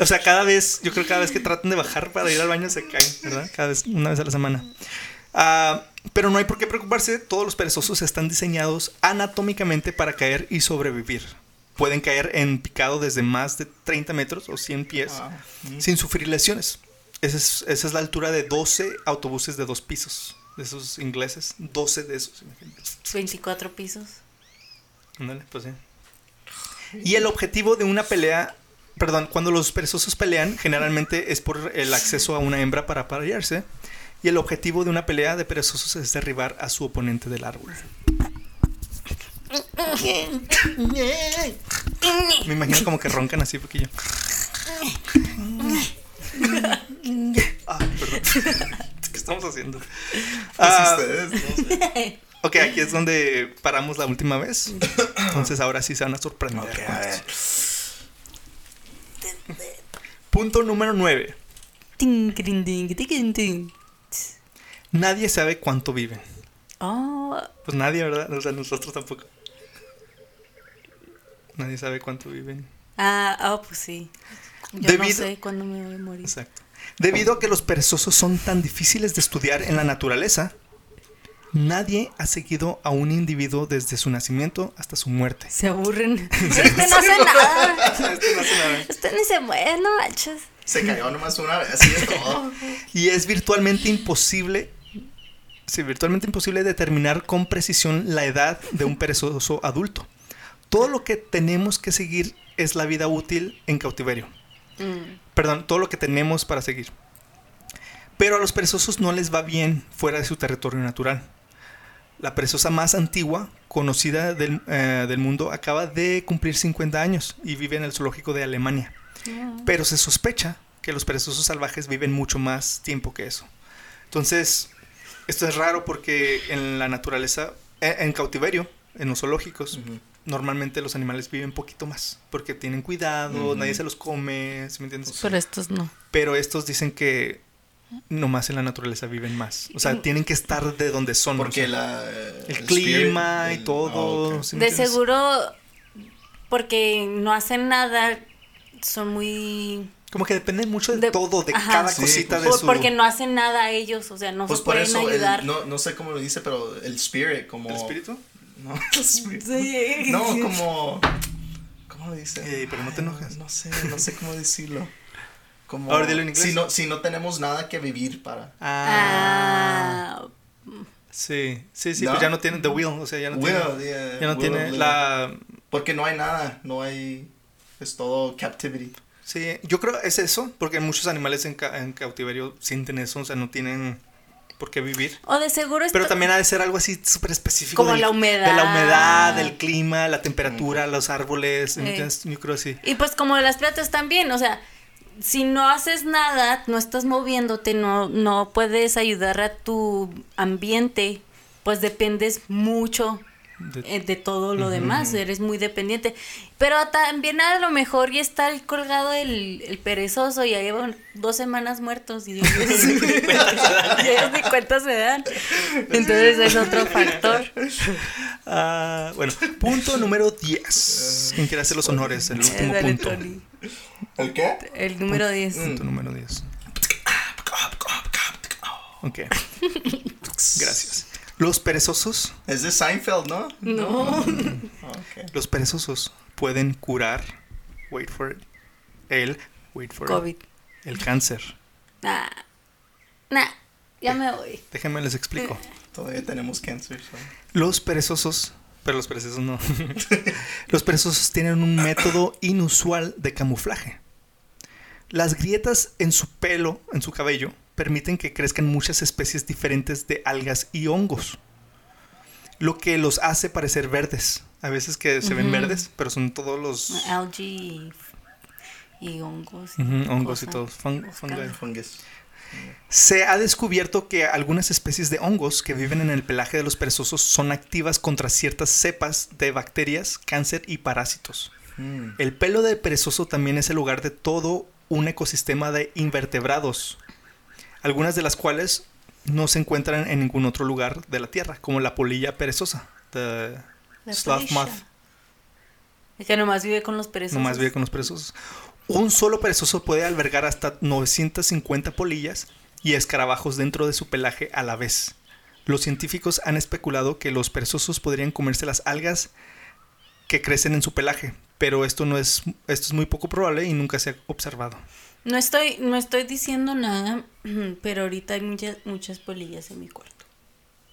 O sea, cada vez, yo creo que cada vez que tratan de bajar para ir al baño se caen, ¿verdad? Cada vez, una vez a la semana. Ah, pero no hay por qué preocuparse, todos los perezosos están diseñados anatómicamente para caer y sobrevivir. Pueden caer en picado desde más de 30 metros o 100 pies Ah, sin sufrir lesiones. Esa es, esa es la altura de 12 autobuses de dos pisos, de esos ingleses. 12 de esos, imagínate. 24 pisos. Ándale, pues sí. Y el objetivo de una pelea, perdón, cuando los perezosos pelean, generalmente es por el acceso a una hembra para aparearse. Y el objetivo de una pelea de perezosos es derribar a su oponente del árbol. Me imagino como que roncan así poquillo. Ah, perdón. ¿Qué estamos haciendo? Ah, ustedes, no sé. ok, aquí es donde paramos la última vez. Entonces ahora sí se van a sorprender. Ok, con a ver. Punto número 9. Nadie sabe cuánto viven. Oh, Pues nadie, ¿verdad? O sea, nosotros tampoco. Nadie sabe cuánto viven. ah, oh, pues sí. Yo no sé cuándo me voy a morir. Exacto. Debido a que los perezosos son tan difíciles de estudiar en la naturaleza, nadie ha seguido a un individuo desde su nacimiento hasta su muerte. Se aburren. Este no hace nada. Este no hace nada. Este ni se mueve, no manches. Se cayó nomás una vez, así es todo. Y es virtualmente imposible, sí, virtualmente imposible determinar con precisión la edad de un perezoso adulto. Todo lo que tenemos que seguir es la vida útil en cautiverio. Mm. Perdón, todo lo que tenemos para seguir. Pero a los perezosos no les va bien fuera de su territorio natural. La perezosa más antigua, conocida del, eh, del mundo, acaba de cumplir 50 años y vive en el zoológico de Alemania. Pero se sospecha que los perezosos salvajes viven mucho más tiempo que eso. Entonces, esto es raro porque en la naturaleza, en, en cautiverio, en los zoológicos, normalmente los animales viven poquito más porque tienen cuidado, nadie se los come, ¿sí me entiendes? Pero estos no. Pero estos dicen que nomás en la naturaleza viven más. O sea, tienen que estar de donde son. o Porque sea, la, el, clima y el- todo. ah, ok. ¿sí me De entiendes? seguro, porque no hacen nada, son muy... Como que dependen mucho de, De- todo, de Ajá. cada Sí, cosita pues, de su... Porque no hacen nada ellos, o sea, no Pues se por pueden eso, el- ayudar. no, no sé cómo lo dice, pero el spirit, como... ¿El espíritu? No, el spirit. Sí. No, como... ¿Cómo lo dice? Pero no te enojes. No sé, no sé cómo decirlo. Como... Ahora dilo en inglés. Si no, si no tenemos nada que vivir para... Ah, Ah, sí, sí, sí, ¿No? pues ya no tienen the wheel, o sea, ya no Will, tiene, yeah, ya no will tiene la... Porque no hay nada, no hay... Es todo captivity. Sí, yo creo es eso, porque muchos animales en, ca- en cautiverio sienten eso, o sea, no tienen por qué vivir. o de seguro Pero también ha de ser algo así súper específico. Como del- la humedad. De la humedad, del clima, la temperatura, los árboles. ¿me Eh. entiendes? Yo creo así. Y pues como las plantas también, o sea, si no haces nada, no estás moviéndote, no, no puedes ayudar a tu ambiente, pues dependes mucho De- eh, de todo lo demás, eres muy dependiente. Pero también a lo mejor ya está ahí colgado el, el perezoso, ya llevan dos semanas muertos y ellos ni cuenta se dan. Entonces es otro factor. Ah, bueno, punto número 10. ¿Quién quiere hacer los honores? El último Eh, dale, punto. Tony. ¿El qué? El número 10. Punto número 10. Ok. Gracias. Los perezosos, Es de Seinfeld, ¿no? No. Los perezosos pueden curar, wait for it, el, wait for it, COVID. el cáncer. Nah. Nah. Ya me voy. Déjenme les explico. Todavía tenemos cáncer. Los perezosos, pero los perezosos no. los perezosos tienen un método inusual de camuflaje. Las grietas en su pelo, en su cabello, permiten que crezcan muchas especies diferentes de algas y hongos. Lo que los hace parecer verdes. A veces que se ven verdes, pero son todos los Algae y, y hongos. hongos y cosas. todo. fun- Los fungi. cambios. Fungus. Se ha descubierto que algunas especies de hongos que viven en el pelaje de los perezosos son activas contra ciertas cepas de bacterias, cáncer y parásitos. Hmm. El pelo de perezoso también es el hogar de todo un ecosistema de invertebrados, algunas de las cuales no se encuentran en ningún otro lugar de la Tierra, como la polilla perezosa, the La sloth polilla. moth, Es que nomás vive con los perezosos. nomás vive con los perezosos. Un solo perezoso puede albergar hasta 950 polillas y escarabajos dentro de su pelaje a la vez. Los científicos han especulado que los perezosos podrían comerse las algas que crecen en su pelaje, pero esto no es esto es muy poco probable y nunca se ha observado. No estoy, no estoy diciendo nada, pero ahorita hay muchas, muchas polillas en mi cuarto.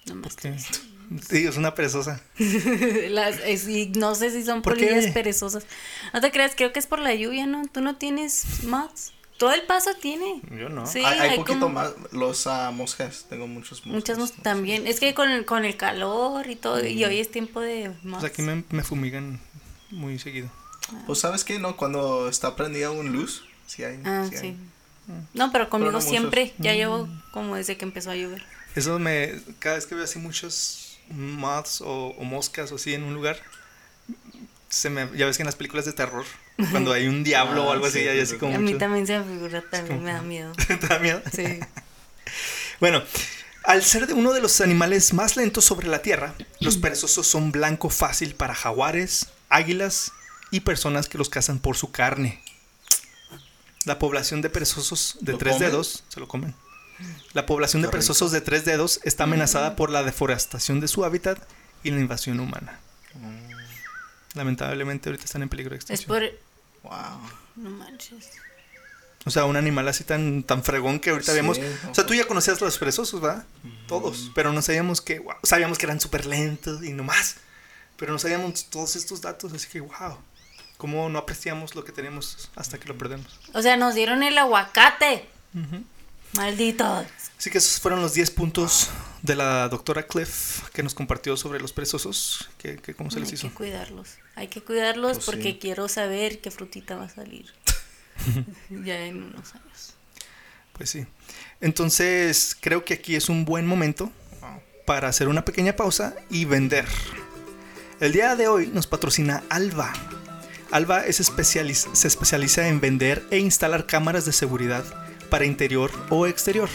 Nomás ¿Qué? te digo. Sí, es una perezosa. Las, es- y no sé si son ¿Por qué? polillas perezosas. No te creas, creo que es por la lluvia, ¿no? Tú no tienes moths. Todo el paso tiene. Yo no. Sí, hay, hay hay poquito como- más. Los ah, moscas. Tengo muchos moscas. Muchas moscas también. Es que con el, con el calor y todo, y hoy es tiempo de Pues moths. aquí me, me fumigan muy seguido. Pues sabes qué, ¿no? Cuando está prendida un luz. Sí hay. Ah, sí sí. hay. No, pero conmigo no muchos. siempre. Ya llevo Mm. como desde que empezó a llover. Eso me. Cada vez que veo así muchos moths o, o moscas o así en un lugar, se me, ya ves que en las películas de terror, cuando hay un diablo o Ah, algo así, sí, hay sí, así sí. como. a mí también se me figura, también como- me da miedo. ¿Te da miedo? Sí. Bueno, al ser de uno de los animales más lentos sobre la Tierra, los perezosos son blanco fácil para jaguares, águilas y personas que los cazan por su carne. La población de perezosos de ¿Lo tres comen? dedos se lo comen. La población de perezosos de tres dedos está amenazada por la deforestación de su hábitat y la invasión humana. Lamentablemente ahorita están en peligro de Es extinción. por. Wow. No manches. O sea, un animal así tan, tan fregón que ahorita Sí, vemos. O sea, tú ya conocías los perezosos, ¿verdad? Todos. Pero no sabíamos que. wow, sabíamos que eran súper lentos y no más. Pero no sabíamos todos estos datos, así que, wow. ¿Cómo no apreciamos lo que tenemos hasta que lo perdemos? O sea, nos dieron el aguacate. Malditos. Así que esos fueron los 10 puntos de la doctora Cliff que nos compartió sobre los perezosos. Que, que ¿Cómo se les Hay hizo? que cuidarlos. Hay que cuidarlos Pues porque sí. quiero saber qué frutita va a salir. ya en unos años. Pues sí. Entonces, creo que aquí es un buen momento para hacer una pequeña pausa y vender. El día de hoy nos patrocina Alba. Alba se especializa en vender e instalar cámaras de seguridad para interior o exterior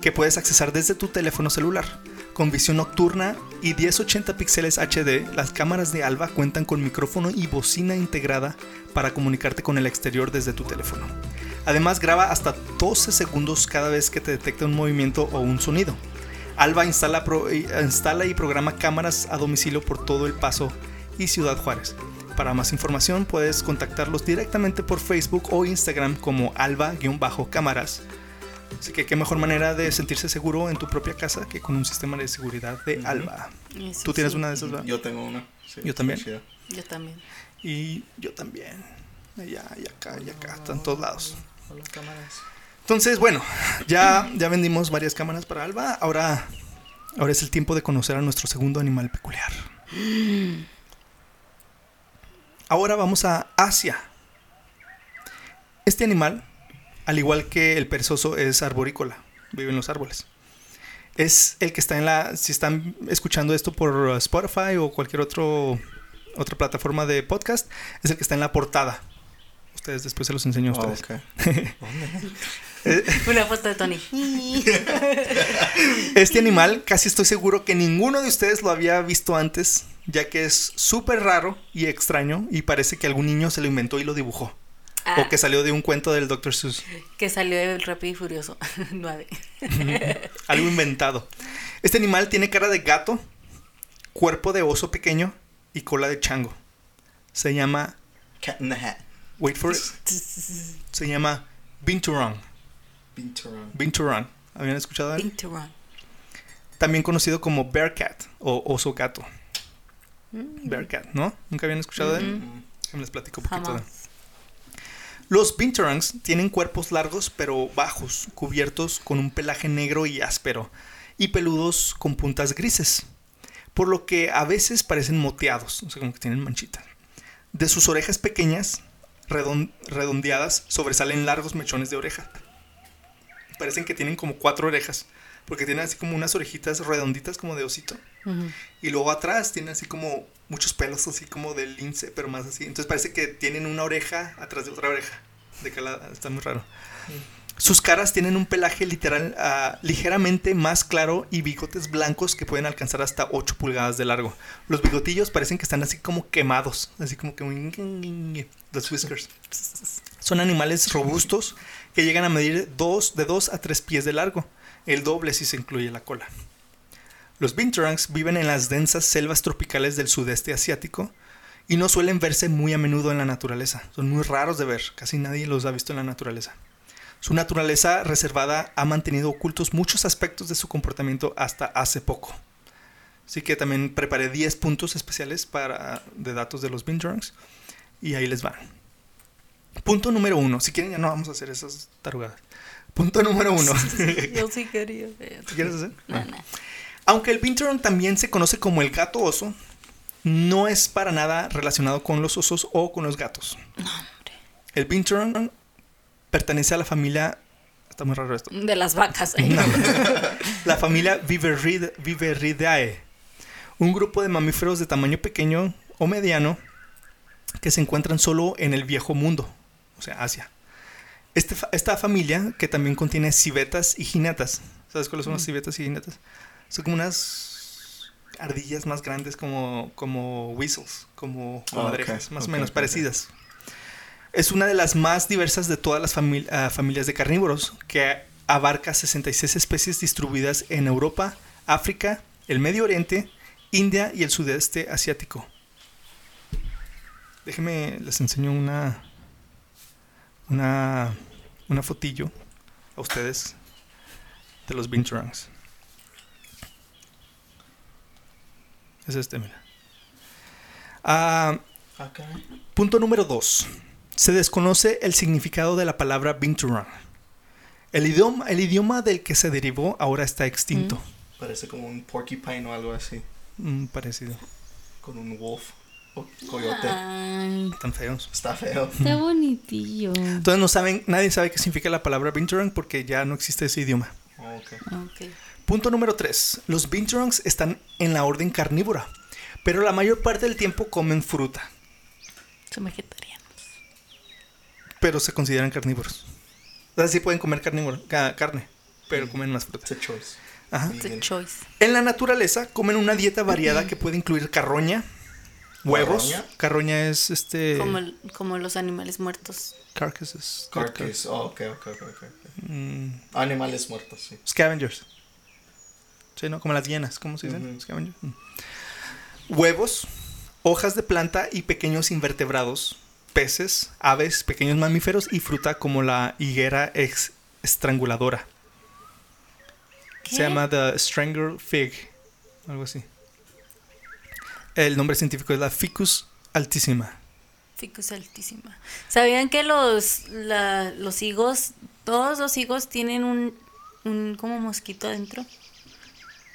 que puedes accesar desde tu teléfono celular. Con visión nocturna y 1080 píxeles HD, las cámaras de Alba cuentan con micrófono y bocina integrada para comunicarte con el exterior desde tu teléfono. Además graba hasta 12 segundos cada vez que te detecta un movimiento o un sonido. Alba instala, eh, instala y programa cámaras a domicilio por todo el Paso y Ciudad Juárez. Para más información puedes contactarlos directamente por Facebook o Instagram como alba-cámaras. Así que qué mejor manera de sentirse seguro en tu propia casa que con un sistema de seguridad de Alba. Eso ¿Tú tienes sí. una de esas, verdad? Yo tengo una. sí, Yo también. Yo también. Y yo también. Allá, y acá, y acá, están todos lados. Hola, cámaras. Entonces, bueno, ya, ya vendimos varias cámaras para Alba. Ahora, ahora es el tiempo de conocer a nuestro segundo animal peculiar. Ahora vamos a Asia. Este animal, al igual que el perezoso, es arborícola. Vive en los árboles. Es el que está en la. Si están escuchando esto por Spotify o cualquier otro, otra plataforma de podcast, es el que está en la portada. Ustedes después se los enseño a Oh, ustedes. ok. Una foto de Tony. Este animal casi estoy seguro que ninguno de ustedes lo había visto antes, ya que es súper raro y extraño y parece que algún niño se lo inventó y lo dibujó. Ah, O que salió de un cuento del Dr. Seuss. que salió del Rápido y Furioso 9. Algo inventado. Este animal tiene cara de gato, cuerpo de oso pequeño y cola de chango. Se llama, Cat in the Hat. wait for it, se llama Binturong. Binturong. Binturong. ¿Habían escuchado? Binturong. También conocido como bear cat o oso gato. Bear cat, ¿no? ¿Nunca habían escuchado de él? Mm. Me les platico un poquito. de-. Los binturongs tienen cuerpos largos pero bajos, cubiertos con un pelaje negro y áspero, y peludos con puntas grises, por lo que a veces parecen moteados, o sea, como que tienen manchitas. De sus orejas pequeñas, redon- redondeadas, sobresalen largos mechones de oreja. Parecen que tienen como cuatro orejas, porque tienen así como unas orejitas redonditas como de osito. Y luego atrás tienen así como muchos pelos así como de lince, pero más así. Entonces parece que tienen una oreja atrás de otra oreja. De cada está muy raro. Sus caras tienen un pelaje literal ah, ligeramente más claro y bigotes blancos que pueden alcanzar hasta 8 pulgadas de largo. Los bigotillos parecen que están así como quemados, así como que los whiskers. Son animales robustos que llegan a medir dos, de 2 a 3 pies de largo, el doble si se incluye la cola. Los binturongs viven en las densas selvas tropicales del sudeste asiático y no suelen verse muy a menudo en la naturaleza. Son muy raros de ver, casi nadie los ha visto en la naturaleza. Su naturaleza reservada ha mantenido ocultos muchos aspectos de su comportamiento hasta hace poco. Así que también preparé 10 puntos especiales para, de datos de los binturongs y ahí les van. Punto número uno. Si quieren ya no vamos a hacer esas tarugadas. Punto número uno. Yo sí quería. ¿Qué quieres hacer? No, no. Aunque el Binturong también se conoce como el gato oso, no es para nada relacionado con los osos o con los gatos. El Binturong pertenece a la familia. Está muy raro esto. De las vacas. ¿eh? No. la familia Viverrid- Viveridae. Un grupo de mamíferos de tamaño pequeño o mediano que se encuentran solo en el viejo mundo, o sea, Asia. Este esta familia, que también contiene civetas y jinetas. ¿Sabes cuáles son las civetas y jinetas? Son como unas ardillas más grandes como, como weasels, como comadrejas, ok, más ok, o menos parecidas. Es una de las más diversas de todas las ah, familias de carnívoros, que abarca 66 especies distribuidas en Europa, África, el Medio Oriente, India y el sudeste asiático. Déjenme, les enseño una, una, una fotillo a ustedes de los binturongs. Es este, mira. Ah. Punto número 2. Se desconoce el significado de la palabra binturong. El idioma, el idioma del que se derivó ahora está extinto. Parece como un porcupine o algo así. Mm, parecido. Con un wolf coyote. Ay, Tan feos. Está feo. está bonitillo. Entonces no saben, nadie sabe qué significa la palabra binturong porque ya no existe ese idioma. Oh, ok. Ok. Punto número 3. Los binturongs están en la orden carnívora, pero la mayor parte del tiempo comen fruta, Son vegetarianos. pero se consideran carnívoros. O sea, sí pueden comer carnívoro, carne, pero comen más fruta. It's a choice. Ajá. It's a Vegan. choice. En la naturaleza comen una dieta variada que puede incluir carroña, huevos. ¿Carroña? Carroña es este. Como, el- como los animales muertos. Carcasses. Carcass. Oh, ok, ok, ok, ok. Mm, Animales muertos, sí. scavengers. Sí, ¿no? Como las hienas, ¿cómo se dicen? Ujú. Scavengers. Mm. Huevos, hojas de planta y pequeños invertebrados, peces, aves, pequeños mamíferos y fruta como la higuera ex- estranguladora. ¿Qué? Se llama The Strangle Fig, algo así. El nombre científico es la Ficus altísima. Ficus altísima. ¿Sabían que los, la- los higos, todos los higos tienen un, un como mosquito adentro?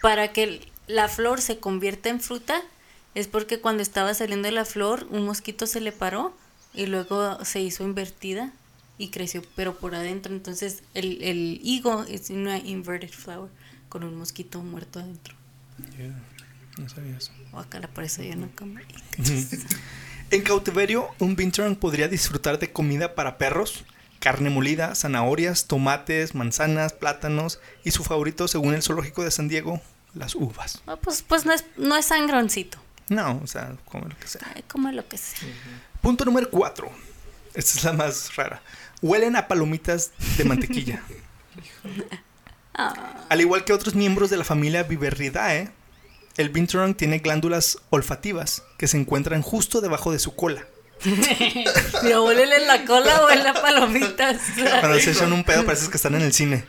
Para que la flor se convierta en fruta, es porque cuando estaba saliendo de la flor, un mosquito se le paró y luego se hizo invertida y creció, pero por adentro. Entonces el, el higo es una inverted flower con un mosquito muerto adentro. No sabía eso. Guácala, por eso yo no como. En cautiverio, un binturong podría disfrutar de comida para perros, carne molida, zanahorias, tomates, manzanas, plátanos y su favorito, según el zoológico de San Diego, las uvas. Ah, pues, pues no es, no es sangroncito. No, o sea, come lo que sea. Ay, como lo que sea. Punto número 4. Esta es la más rara. Huelen a palomitas de mantequilla. Al igual que otros miembros de la familia Viveridae, el binturong tiene glándulas olfativas que se encuentran justo debajo de su cola. Pero en la cola o en las palomitas. Cuando se echan un pedo parece que están en el cine.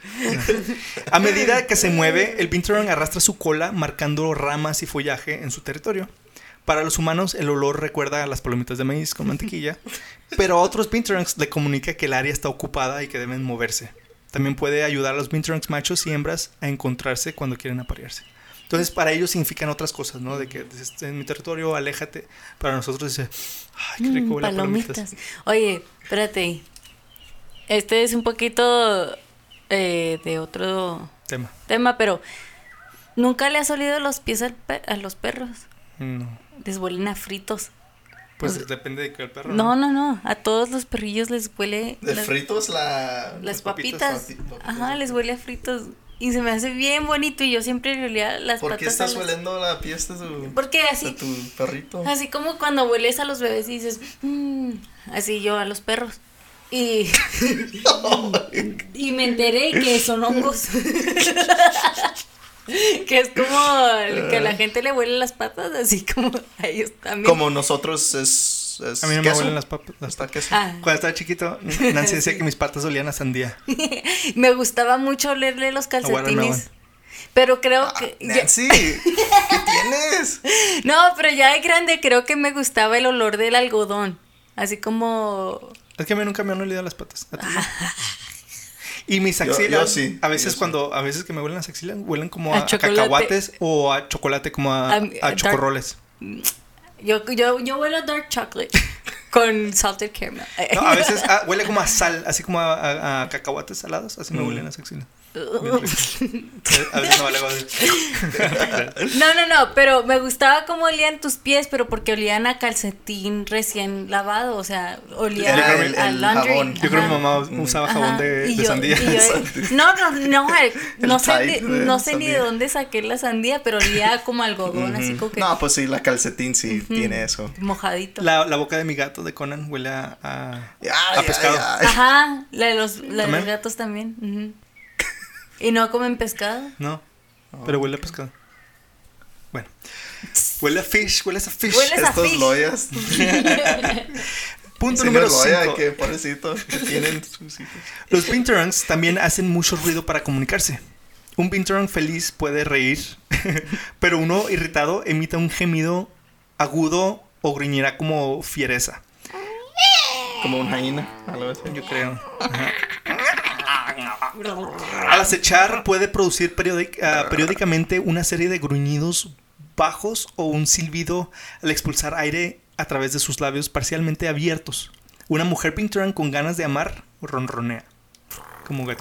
A medida que se mueve, el binturong arrastra su cola marcando ramas y follaje en su territorio. Para los humanos el olor recuerda a las palomitas de maíz con mantequilla, pero a otros binturongs le comunica que el área está ocupada y que deben moverse. También puede ayudar a los binturongs machos y hembras a encontrarse cuando quieren aparearse. Entonces para ellos significan otras cosas, ¿no? De que "Este es en mi territorio, aléjate. Para nosotros dice, ay, qué rico Mm, huele a palomitas. palomitas. Oye, espérate. Este es un poquito eh, de otro Tema. tema, pero ¿nunca le has olido los pies al pe- a los perros? No. Les huelen a fritos. Pues depende de qué el perro. No, no, no. A todos los perrillos les huele De las, fritos la... las papitas, papitas. papi- papitas. Ajá, les huele a fritos. Y se me hace bien bonito y yo siempre le olía las ¿Por patas. qué estás las- la pies de tu, Porque de así, tu perrito? así como cuando hueles a los bebés y dices, "Mm", así yo a los perros. Y, y me enteré que son hongos. que es como que a la gente le huele las patas, así como a ellos también. Como nosotros es, es A mí no me huelen las papas. Las Está queso. Ah, Cuando estaba chiquito, Nancy decía que mis patas olían a sandía. me gustaba mucho olerle los calcetines. Pero creo que. ya- Nancy, ¿qué tienes? no, pero ya de grande creo que me gustaba el olor del algodón. Así como. Es que a mí nunca me han olido las patas. ¿A ti no? Y mis axilas, yo sí, a veces sí. cuando, a veces que me huelen las axilas, huelen como A a, cacahuates o a chocolate como a, A- a a chocorroles. Yo, yo, yo huelo a dark chocolate con salted caramel. No, a veces ah, huele como a sal, así como a, a- a cacahuates salados, así me Mm. huelen las axilas. A no. No, no, no, pero me gustaba cómo olían tus pies, pero porque olían a calcetín recién lavado, o sea, olía Era al- el- al el laundry. jabón. Yo creo que mi mamá usaba jabón Ajá, de, y de yo- sandía. y yo- no, no, no, no El sé, Tide ni- de no sé ni de dónde saqué la sandía, pero olía como algodón, así como que No, pues sí, la calcetín sí tiene eso. mojadito. La, la boca de mi gato de Conan huele a, a, Ay, a pescado. ay, ay. Ajá, la de los, la de los gatos también. ujú. ¿Y no comen pescado? No, pero huele a pescado. Bueno, huele a fish, huele a fish. Huele a fish. loyas. Punto número no, loya, 5. que pobrecito, que tienen sus hijos. Los binturongs también hacen mucho ruido para comunicarse. Un binturong feliz puede reír, pero uno irritado emite un gemido agudo o gruñirá como fiereza. Como un jaina, algo así. Yo creo. Ajá. Al acechar puede producir ah, periódicamente una serie de gruñidos bajos o un silbido al expulsar aire a través de sus labios parcialmente abiertos. Una mujer binturong con ganas de amar ronronea como un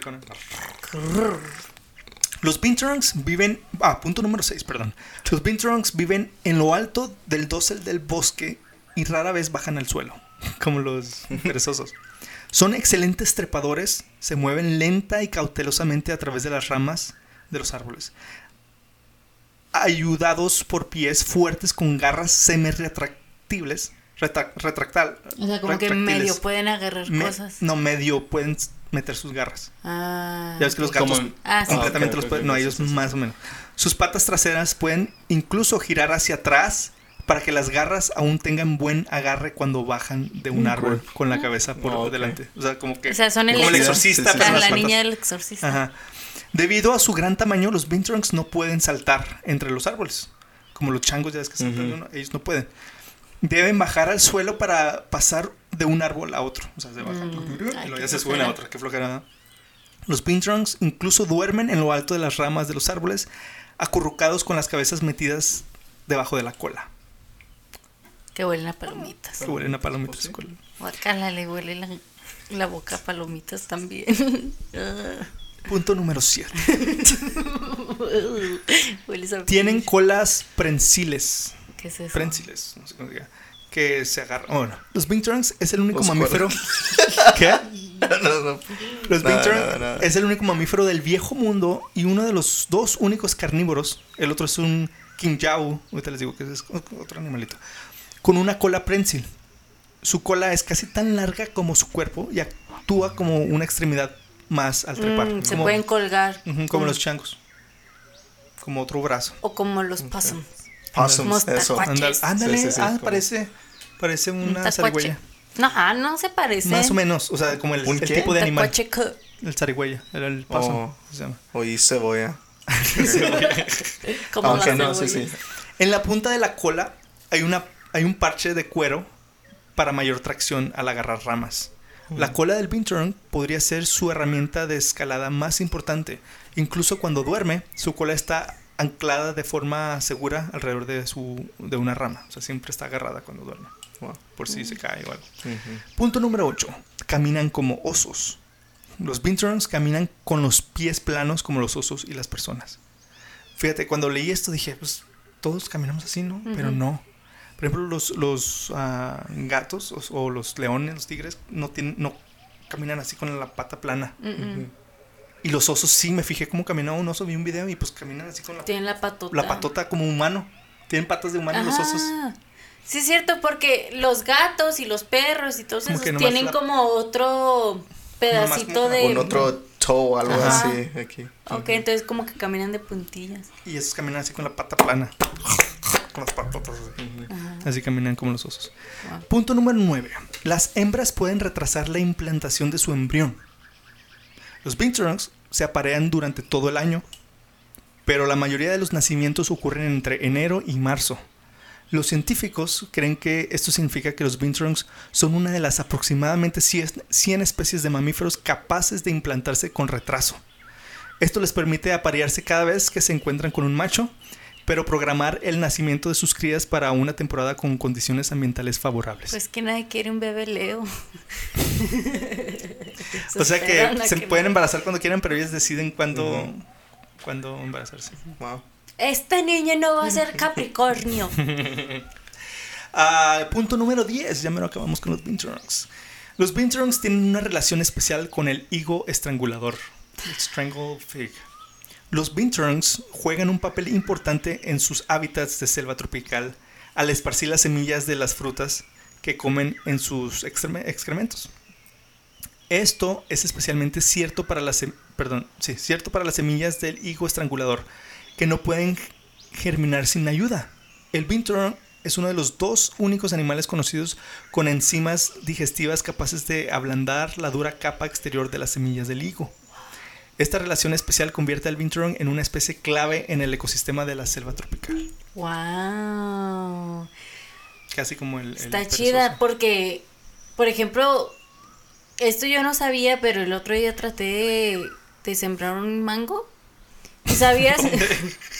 Conan. Los binturongs viven. Ah, punto número 6, perdón. Los binturongs viven en lo alto del dosel del bosque y rara vez bajan al suelo, como los perezosos. Son excelentes trepadores, se mueven lenta y cautelosamente a través de las ramas de los árboles. Ayudados por pies fuertes con garras semi-retractibles. retra- retractal. O sea, como que medio pueden agarrar Me- cosas. No, medio pueden meter sus garras. Ah. Ya ves que los gatos Ah, sí. completamente Ah, los pueden. No, ellos sí, sí. más o menos. Sus patas traseras pueden incluso girar hacia atrás para que las garras aún tengan buen agarre cuando bajan de un Mm, árbol con la cabeza por delante. O sea, como que. O sea, son el como el ex- exorcista, Sí, pero la niña del exorcista. Ajá. Debido a su gran tamaño, los binturongs no pueden saltar entre los árboles. Como los changos, ya ves que saltan uno, ellos no pueden. Deben bajar al suelo para pasar de un árbol a otro. O sea, se bajan Mm. y luego ya se suben a otro. Qué flojera. ¿no? Los binturongs incluso duermen en lo alto de las ramas de los árboles, acurrucados con las cabezas metidas debajo de la cola. Que huelen a palomitas. Que huelen a palomitas. sí. Guacala, le huele la, la boca a palomitas también. Punto número 7. Hueles a Tienen colas prensiles. ¿Qué es eso? prensiles, no sé cómo se diga, que se agarran. Bueno, los Binturns es el único Los mamífero. ¿Qué? no, no. Los Binturn nada, nada. es el único mamífero del viejo mundo y uno de los dos únicos carnívoros. El otro es un Kinjau. Ahorita les digo que es otro animalito. Con una cola prensil. Su cola es casi tan larga como su cuerpo y actúa como una extremidad más al trepar. Mm, se como, pueden colgar. Como los changos. Como otro brazo. O como los possums. Possums, eso. Ándale, ándale, Sí, sí, sí, ah, como- parece, parece Un una zarigüeya. No, ah, no se parece. Más o menos, o sea, como el, ¿Un el qué? tipo de animal. El zarigüeya, el possum. Oh. se llama. Oí cebolla. Como Aunque la no, sí, sí. En la punta de la cola hay, una, hay un parche de cuero para mayor tracción al agarrar ramas. La cola del binturn podría ser su herramienta de escalada más importante. Incluso cuando duerme, su cola está anclada de forma segura alrededor de, su, de una rama. O sea, siempre está agarrada cuando duerme. Wow. Por si se cae o algo. Punto número 8. Caminan como osos. Los binturns caminan con los pies planos como los osos y las personas. Fíjate, cuando leí esto dije, pues todos caminamos así, ¿no? Pero no. Por ejemplo, los, los ah, gatos o, o los leones, los tigres, no, tienen, no caminan así con la pata plana. Mm, mm. Y los osos sí, me fijé cómo caminaba un oso, vi un video y pues caminan así con la, Tienen la patota. la patota como humano. Tienen patas de humano los osos. Sí, es cierto, porque los gatos y los perros y todos Como esos tienen la- como otro pedacito Nomás de. Un otro toe, algo Ajá. así aquí. Ok, entonces como que caminan de puntillas. Y esos caminan así con la pata plana. Con las patotas así. Así caminan como los osos. Wow. Punto número 9. Las hembras pueden retrasar la implantación de su embrión. Los binturongs se aparean durante todo el año, pero la mayoría de los nacimientos ocurren entre enero y marzo. Los científicos creen que esto significa que los binturongs son una de las aproximadamente 100 100 especies de mamíferos capaces de implantarse con retraso. Esto les permite aparearse cada vez que se encuentran con un macho, pero programar el nacimiento de sus crías para una temporada con condiciones ambientales favorables. Pues que nadie quiere un bebé Leo. o sea que se que pueden embarazar cuando quieran, pero ellos deciden cuándo, cuándo embarazarse. Wow. Esta niña no va a ser Capricornio. Ah, punto número 10, ya me lo acabamos con los Binturongs. Los Binturongs tienen una relación especial con el higo estrangulador, el Strangle Fig. Los Binturongs juegan un papel importante en sus hábitats de selva tropical al esparcir las semillas de las frutas que comen en sus excreme- excrementos. Esto es especialmente cierto para las, perdón, sí, cierto para las semillas del higo estrangulador, que no pueden germinar sin ayuda. El binturong es uno de los dos únicos animales conocidos con enzimas digestivas capaces de ablandar la dura capa exterior de las semillas del higo. Esta relación especial convierte al binturong en una especie clave en el ecosistema de la selva tropical, wow. casi como el, el Está perezoso. chida porque, por ejemplo, esto yo no sabía, pero el otro día traté de, de sembrar un mango. ¿Y ¿Sabías?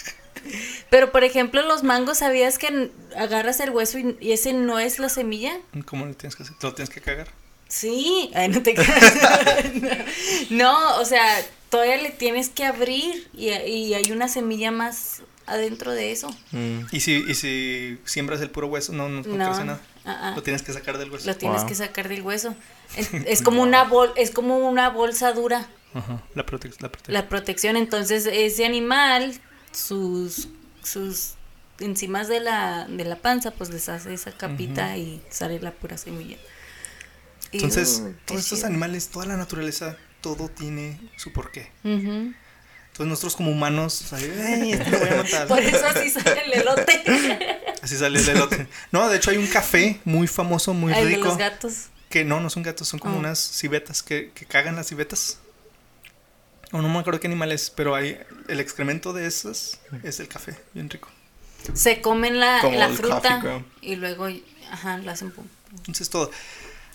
pero, por ejemplo, los mangos, ¿sabías que agarras el hueso y, ese no es la semilla? ¿Cómo le tienes que hacer? ¿Te lo tienes que cagar? Sí, Ay, no te no, o sea, todavía le tienes que abrir y, y hay una semilla más adentro de eso. Mm. ¿Y si, y si siembras el puro hueso, no, no, no No, crece nada? ah, ah. Lo tienes que sacar del hueso. Lo tienes Wow. que sacar del hueso. Es, es como una bol, es como una bolsa dura. Ajá, la protección. La protección. La protección, entonces ese animal, sus, sus enzimas de la, de la panza, pues les hace esa capita y sale la pura semilla. Entonces, uh, todos estos chido. animales, toda la naturaleza, todo tiene su porqué. Entonces nosotros como humanos, o sea, "Ay, este lo voy a matar". Por eso así sale el elote. Así sale el elote. No, de hecho hay un café muy famoso, muy Ay, de rico. los gatos. Que no, no son gatos, son como Oh. unas civetas que, que cagan las civetas. O no me acuerdo qué animal es, pero hay el excremento de esas es el café, bien rico. Se comen la, la coffee fruta y luego, ajá, la hacen pum. Entonces todo.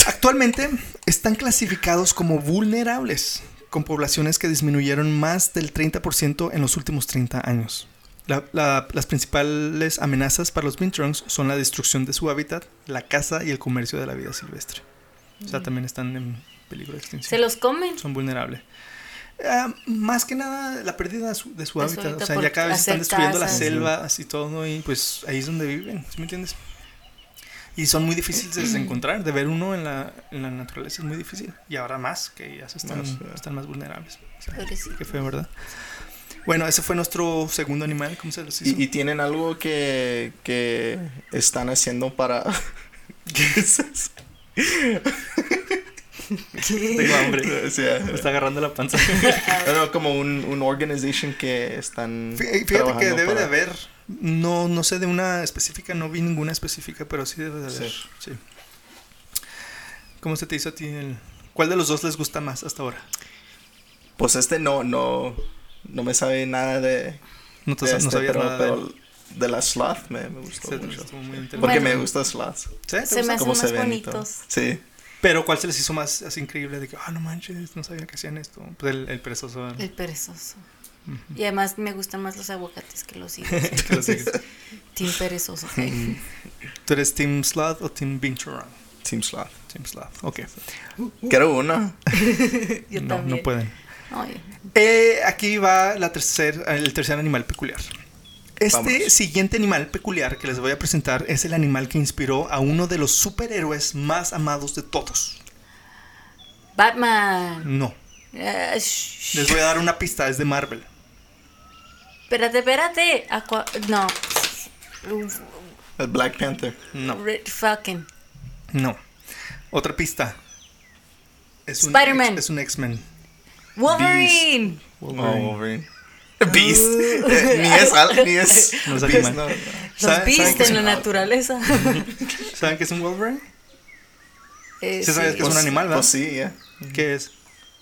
Actualmente están clasificados como vulnerables, con poblaciones que disminuyeron más del 30% en los últimos 30 años. La- la- las principales amenazas para los binturongs son la destrucción de su hábitat, la caza y el comercio de la vida silvestre. O sea, también están en peligro de extinción. Se los comen. Son vulnerables. Ah, más que nada la pérdida de su, de su De su hábitat. O sea, ya cada vez están destruyendo las casas. selvas y todo, y pues ahí es donde viven, ¿sí me entiendes? Y son muy difíciles de encontrar. De ver uno en la, en la naturaleza es muy difícil. Y ahora más, que ya se están, Más, ya. están más vulnerables. O sea, qué feo, ¿verdad? Bueno, ese fue nuestro segundo animal. ¿Cómo se los hizo? ¿Y, y tienen algo que, que están haciendo para... ¿Qué es eso? Tengo hambre. O sea, Me está agarrando la panza. no, no, como un, un organization que están Fí- Fíjate que debe de para- haber. No, no sé de una específica, no vi ninguna específica, pero sí debe de haber. Sí. Sí. ¿Cómo se te hizo a ti el. ¿Cuál de los dos les gusta más hasta ahora? Pues este no, no, no me sabe nada de, No, te, de no este, sabías pero, nada de pero él. de la sloth me, me gustó Se mucho. muy. Porque Bueno. me gusta sloth. ¿Sí? ¿Te Se me hacen Cómo más se bonitos. Sí. Pero ¿cuál se les hizo más así increíble? De que, ah, no manches, no sabía que hacían esto. Pues el, el perezoso. ¿verdad? El perezoso. Y además me gustan más los aguacates que los higos. Sigues. Team perezoso. ¿Tú eres Team Sloth o Team Binturong? Team sloth. Team Sloth, ok. Quiero uno. Yo no, también. no pueden. Eh, aquí va la tercer, el tercer animal peculiar. Este Vámonos. siguiente animal peculiar que les voy a presentar es el animal que inspiró a uno de los superhéroes más amados de todos. Batman. No. Shh. Les voy a dar una pista, es de Marvel. Espérate, espérate. Aqua- no. El Black Panther. No, Red Falcon. no. Otra pista. Es un Spider-Man. ex- Es un X-Men. Wolverine. Oh, Wolverine. Wolverine. Beast. Eh, ni es al- ni es. No es Beast, animal. no, no. Los ¿Saben- saben viste qué es en la un- naturaleza. ¿Saben qué es un Wolverine? Eh, Sí sabes que es un animal, ¿verdad? Pues sí, ya. ¿Qué es?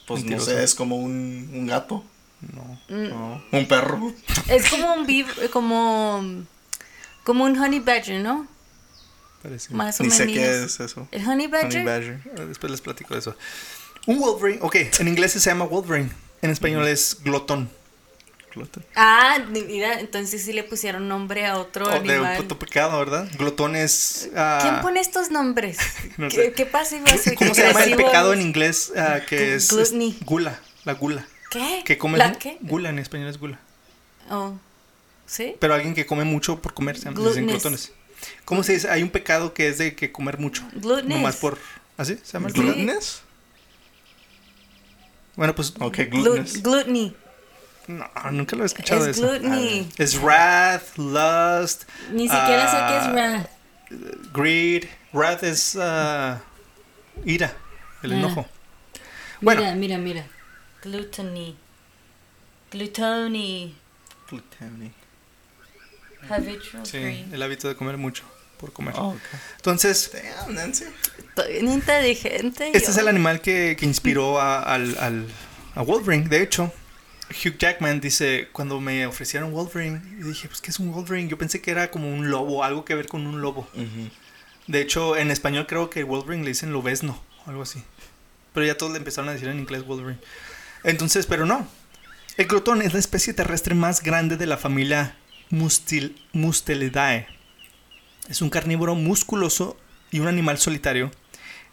Pues no Mentiroso. sé, es como un, un gato. No. No. Un perro. Es como un beaver, como como un honey badger, ¿no? Parece. Más o Ni sé menos. qué es eso. El honey badger. Honey Badger. Ah, Después les platico de eso. Un Wolverine, ok, en inglés se llama Wolverine. En español es glotón. Gluten. Ah, mira, entonces sí le pusieron nombre a otro Oh, de un animal. puto pecado, ¿verdad? Glotón es. ah, ¿Quién pone estos nombres? No ¿Qué, sé. qué pasivo? ¿Cómo se llama el pecado en inglés? ah, que es, gula. La gula. ¿Qué? Que come ¿La qué? Gula en español es gula. Oh. ¿Sí? Pero alguien que come mucho por comer se llama- dicen glotones. ¿Cómo se dice? Hay un pecado que es de que comer mucho. Gluttonous. Nomás por. ¿Así? ¿Se llama? ¿Gluttonous? Bueno, pues. Ok, Glut- gluttonous. gluttony. No, nunca lo he escuchado Es eso. Es wrath, lust. Ni siquiera sé qué ah, es wrath. Greed. Wrath es ah, ira, el Ah. enojo. Bueno. Mira, mira, mira. Gluttony. Gluttony. Gluttony. Habitual Sí, el hábito de comer mucho por comer. Oh. Entonces, Damn, Nancy. Estoy bien inteligente. este yo. es el animal que, que inspiró a, al, al- a Wolverine. De hecho, Hugh Jackman dice, cuando me ofrecieron Wolverine, yo dije, pues, ¿qué es un Wolverine? Yo pensé que era como un lobo, algo que ver con un lobo. De hecho, en español creo que Wolverine le dicen lobezno, o algo así. Pero ya todos le empezaron a decir en inglés Wolverine. Entonces, pero no. El glotón es la especie terrestre más grande de la familia Mustil, Mustelidae. Es un carnívoro musculoso y un animal solitario.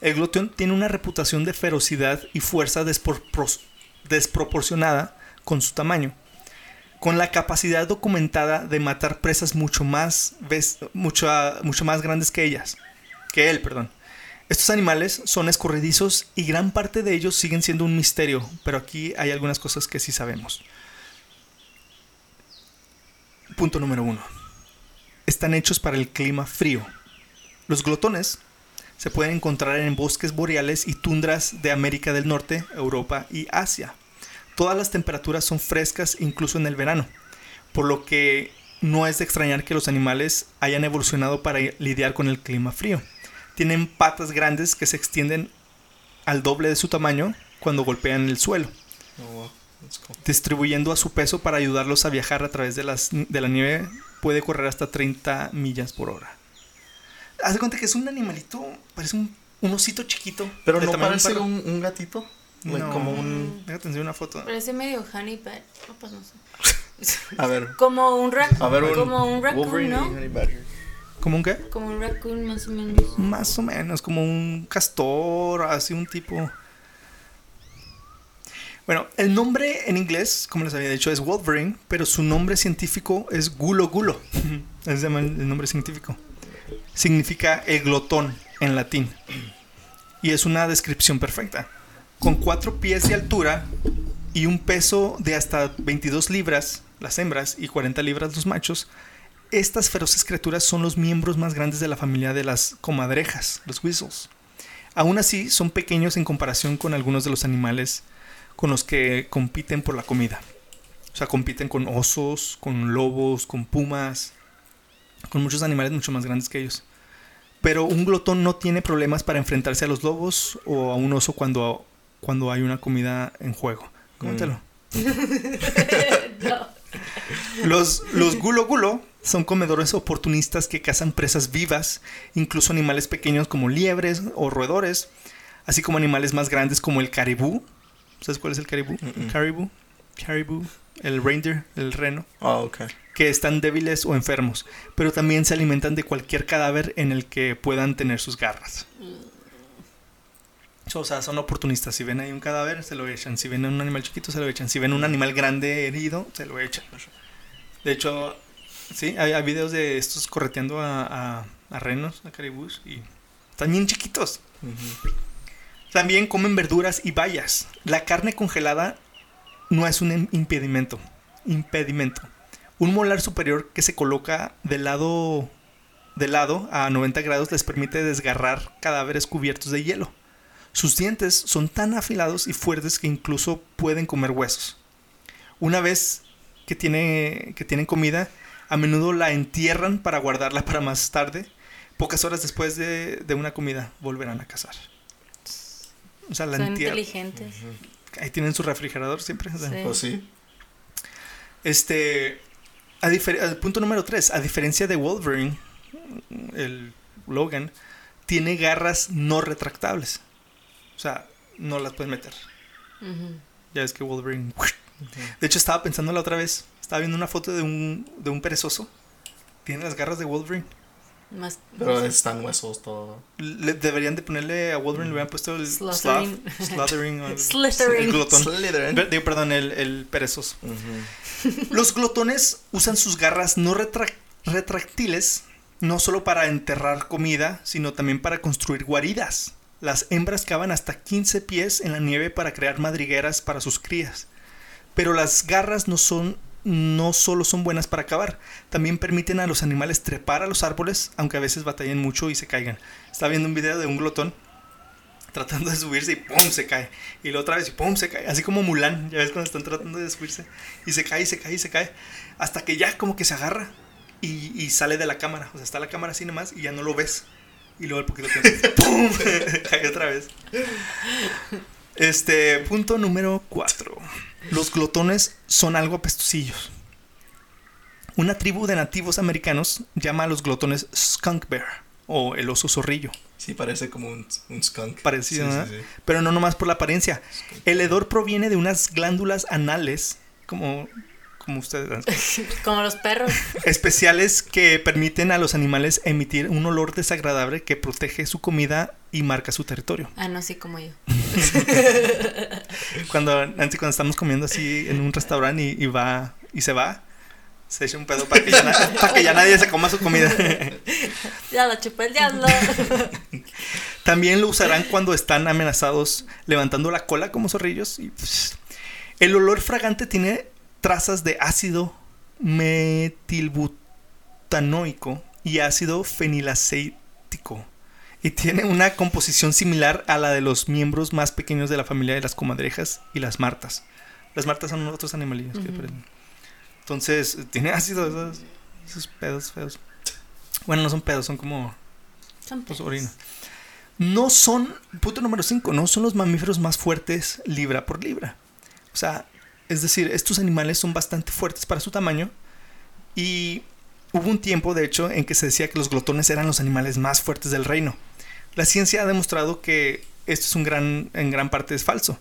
El glotón tiene una reputación de ferocidad y fuerza despropor- desproporcionada con su tamaño, con la capacidad documentada de matar presas mucho más, mucho, mucho más grandes que ellas, que él, perdón. Estos animales son escorredizos y gran parte de ellos siguen siendo un misterio, pero aquí hay algunas cosas que sí sabemos. Punto número uno. Están hechos para el clima frío. Los glotones se pueden encontrar en bosques boreales y tundras de América del Norte, Europa y Asia. Todas las temperaturas son frescas incluso en el verano, por lo que no es de extrañar que los animales hayan evolucionado para lidiar con el clima frío. Tienen patas grandes que se extienden al doble de su tamaño cuando golpean el suelo, Oh, cool. distribuyendo a su peso para ayudarlos a viajar a través de, las, de la nieve. Puede correr hasta 30 millas por hora. Haz de cuenta que es un animalito, parece un, un osito chiquito. Pero no tamaño de parece un, un gatito. No. Como un. Déjate enseñar una foto. Parece medio honey badger. No, pues no sé. A ver. Como un raccoon. A ver, un. como un raccoon, ¿no? ¿Cómo un qué? Como un raccoon más o menos. Más o menos, como un castor, así un tipo. Bueno, el nombre en inglés, como les había dicho, es Wolverine, pero su nombre científico es Gulo Gulo. Es el nombre científico. significa el glotón en latín. Y es una descripción perfecta. Con cuatro pies de altura y un peso de hasta 22 libras las hembras y 40 libras los machos, estas feroces criaturas son los miembros más grandes de la familia de las comadrejas, los whistles. Aún así, son pequeños en comparación con algunos de los animales con los que compiten por la comida. O sea, compiten con osos, con lobos, con pumas, con muchos animales mucho más grandes que ellos. Pero un glotón no tiene problemas para enfrentarse a los lobos o a un oso cuando, cuando hay una comida en juego. Cómetelo. No. Los, los gulo gulo son comedores oportunistas que cazan presas vivas, incluso animales pequeños como liebres o roedores, así como animales más grandes como el caribú. ¿Sabes cuál es el caribú? Mm-mm. Caribú. Caribú. El reindeer, el reno. Oh, ok. Que están débiles o enfermos, pero también se alimentan de cualquier cadáver en el que puedan tener sus garras. O sea, son oportunistas. Si ven ahí un cadáver, se lo echan. Si ven un animal chiquito, se lo echan. Si ven un animal grande herido, se lo echan. De hecho, sí, hay, hay videos de estos correteando a, a, a renos, a caribús, y están bien chiquitos. También comen verduras y bayas. La carne congelada no es un im- impedimento. Impedimento. Un molar superior que se coloca del lado, de lado a 90 grados les permite desgarrar cadáveres cubiertos de hielo. Sus dientes son tan afilados y fuertes que incluso pueden comer huesos. Una vez que, tiene, que tienen comida, a menudo la entierran para guardarla para más tarde. Pocas horas después de, de una comida volverán a cazar. O sea, la Son entierran. inteligentes. Ahí tienen su refrigerador siempre. o sea. Sí. Pues sí. Este. A al punto número 3. A diferencia de Wolverine, el Logan, tiene garras no retractables. O sea, no las puedes meter. Ya ves que Wolverine. De hecho, estaba pensando la otra vez. Estaba viendo una foto de un, de un perezoso. Tiene las garras de Wolverine. Más, Pero están huesos todo. Le- deberían de ponerle a Wolverine, le hubieran puesto el Slothering o el, el glotón. Digo, perdón, el, el perezoso. Los glotones usan sus garras no retrac- retráctiles no solo para enterrar comida, sino también para construir guaridas. Las hembras cavan hasta 15 pies en la nieve para crear madrigueras para sus crías. Pero las garras no son no solo son buenas para cavar, también permiten a los animales trepar a los árboles, aunque a veces batallen mucho y se caigan. Estaba viendo un video de un glotón tratando de subirse y ¡pum! se cae. Y luego otra vez y ¡pum! se cae. Así como Mulan, ya ves cuando están tratando de subirse. Y se cae, y se cae, y se cae. Hasta que ya como que se agarra y, y sale de la cámara. O sea, está la cámara así nomás y ya no lo ves. Y luego al poquito tiempo ¡pum! cae otra vez. Este, punto número 4. Los glotones son algo apestosillos. Una tribu de nativos americanos llama a los glotones skunk bear o el oso zorrillo. Sí, parece como un, un skunk. Parecido, Sí, sí. Pero no nomás por la apariencia. El hedor proviene de unas glándulas anales, como, como ustedes, Como los perros. especiales que permiten a los animales emitir un olor desagradable que protege su comida y marca su territorio. Ah, no, sí, como yo. Cuando Nancy, cuando estamos comiendo así en un restaurante y, y va y se va, se echa un pedo para que ya, na- para que ya nadie se coma su comida. Ya lo chupé el diablo. También lo usarán cuando están amenazados levantando la cola como zorrillos. Y, el olor fragante tiene trazas de ácido metilbutanoico y ácido fenilacético. Y tiene una composición similar a la de los miembros más pequeños de la familia de las comadrejas y las martas. Las martas son otros animalillos que. Entonces, tiene ácido esos, esos pedos feos. Bueno, no son pedos, son como Son pues, perros. orina. No son, punto número 5, no son los mamíferos más fuertes libra por libra. O sea, es decir, estos animales son bastante fuertes para su tamaño y hubo un tiempo, de hecho, en que se decía que los glotones eran los animales más fuertes del reino. La ciencia ha demostrado que esto es un gran, en gran parte es falso.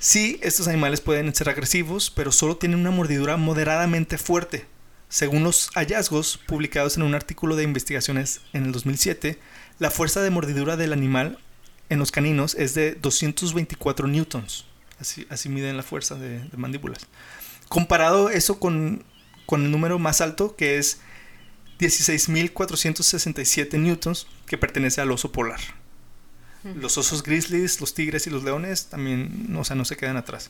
Sí, estos animales pueden ser agresivos, pero solo tienen una mordidura moderadamente fuerte. Según los hallazgos publicados en un artículo de investigaciones en el 2007, la fuerza de mordidura del animal en los caninos es de 224 newtons. Así, así miden la fuerza de, de mandíbulas. Comparado eso con, con el número más alto, que es 16.467 newtons, que pertenece al oso polar. Los osos grizzlies, los tigres y los leones también, o sea, no se quedan atrás.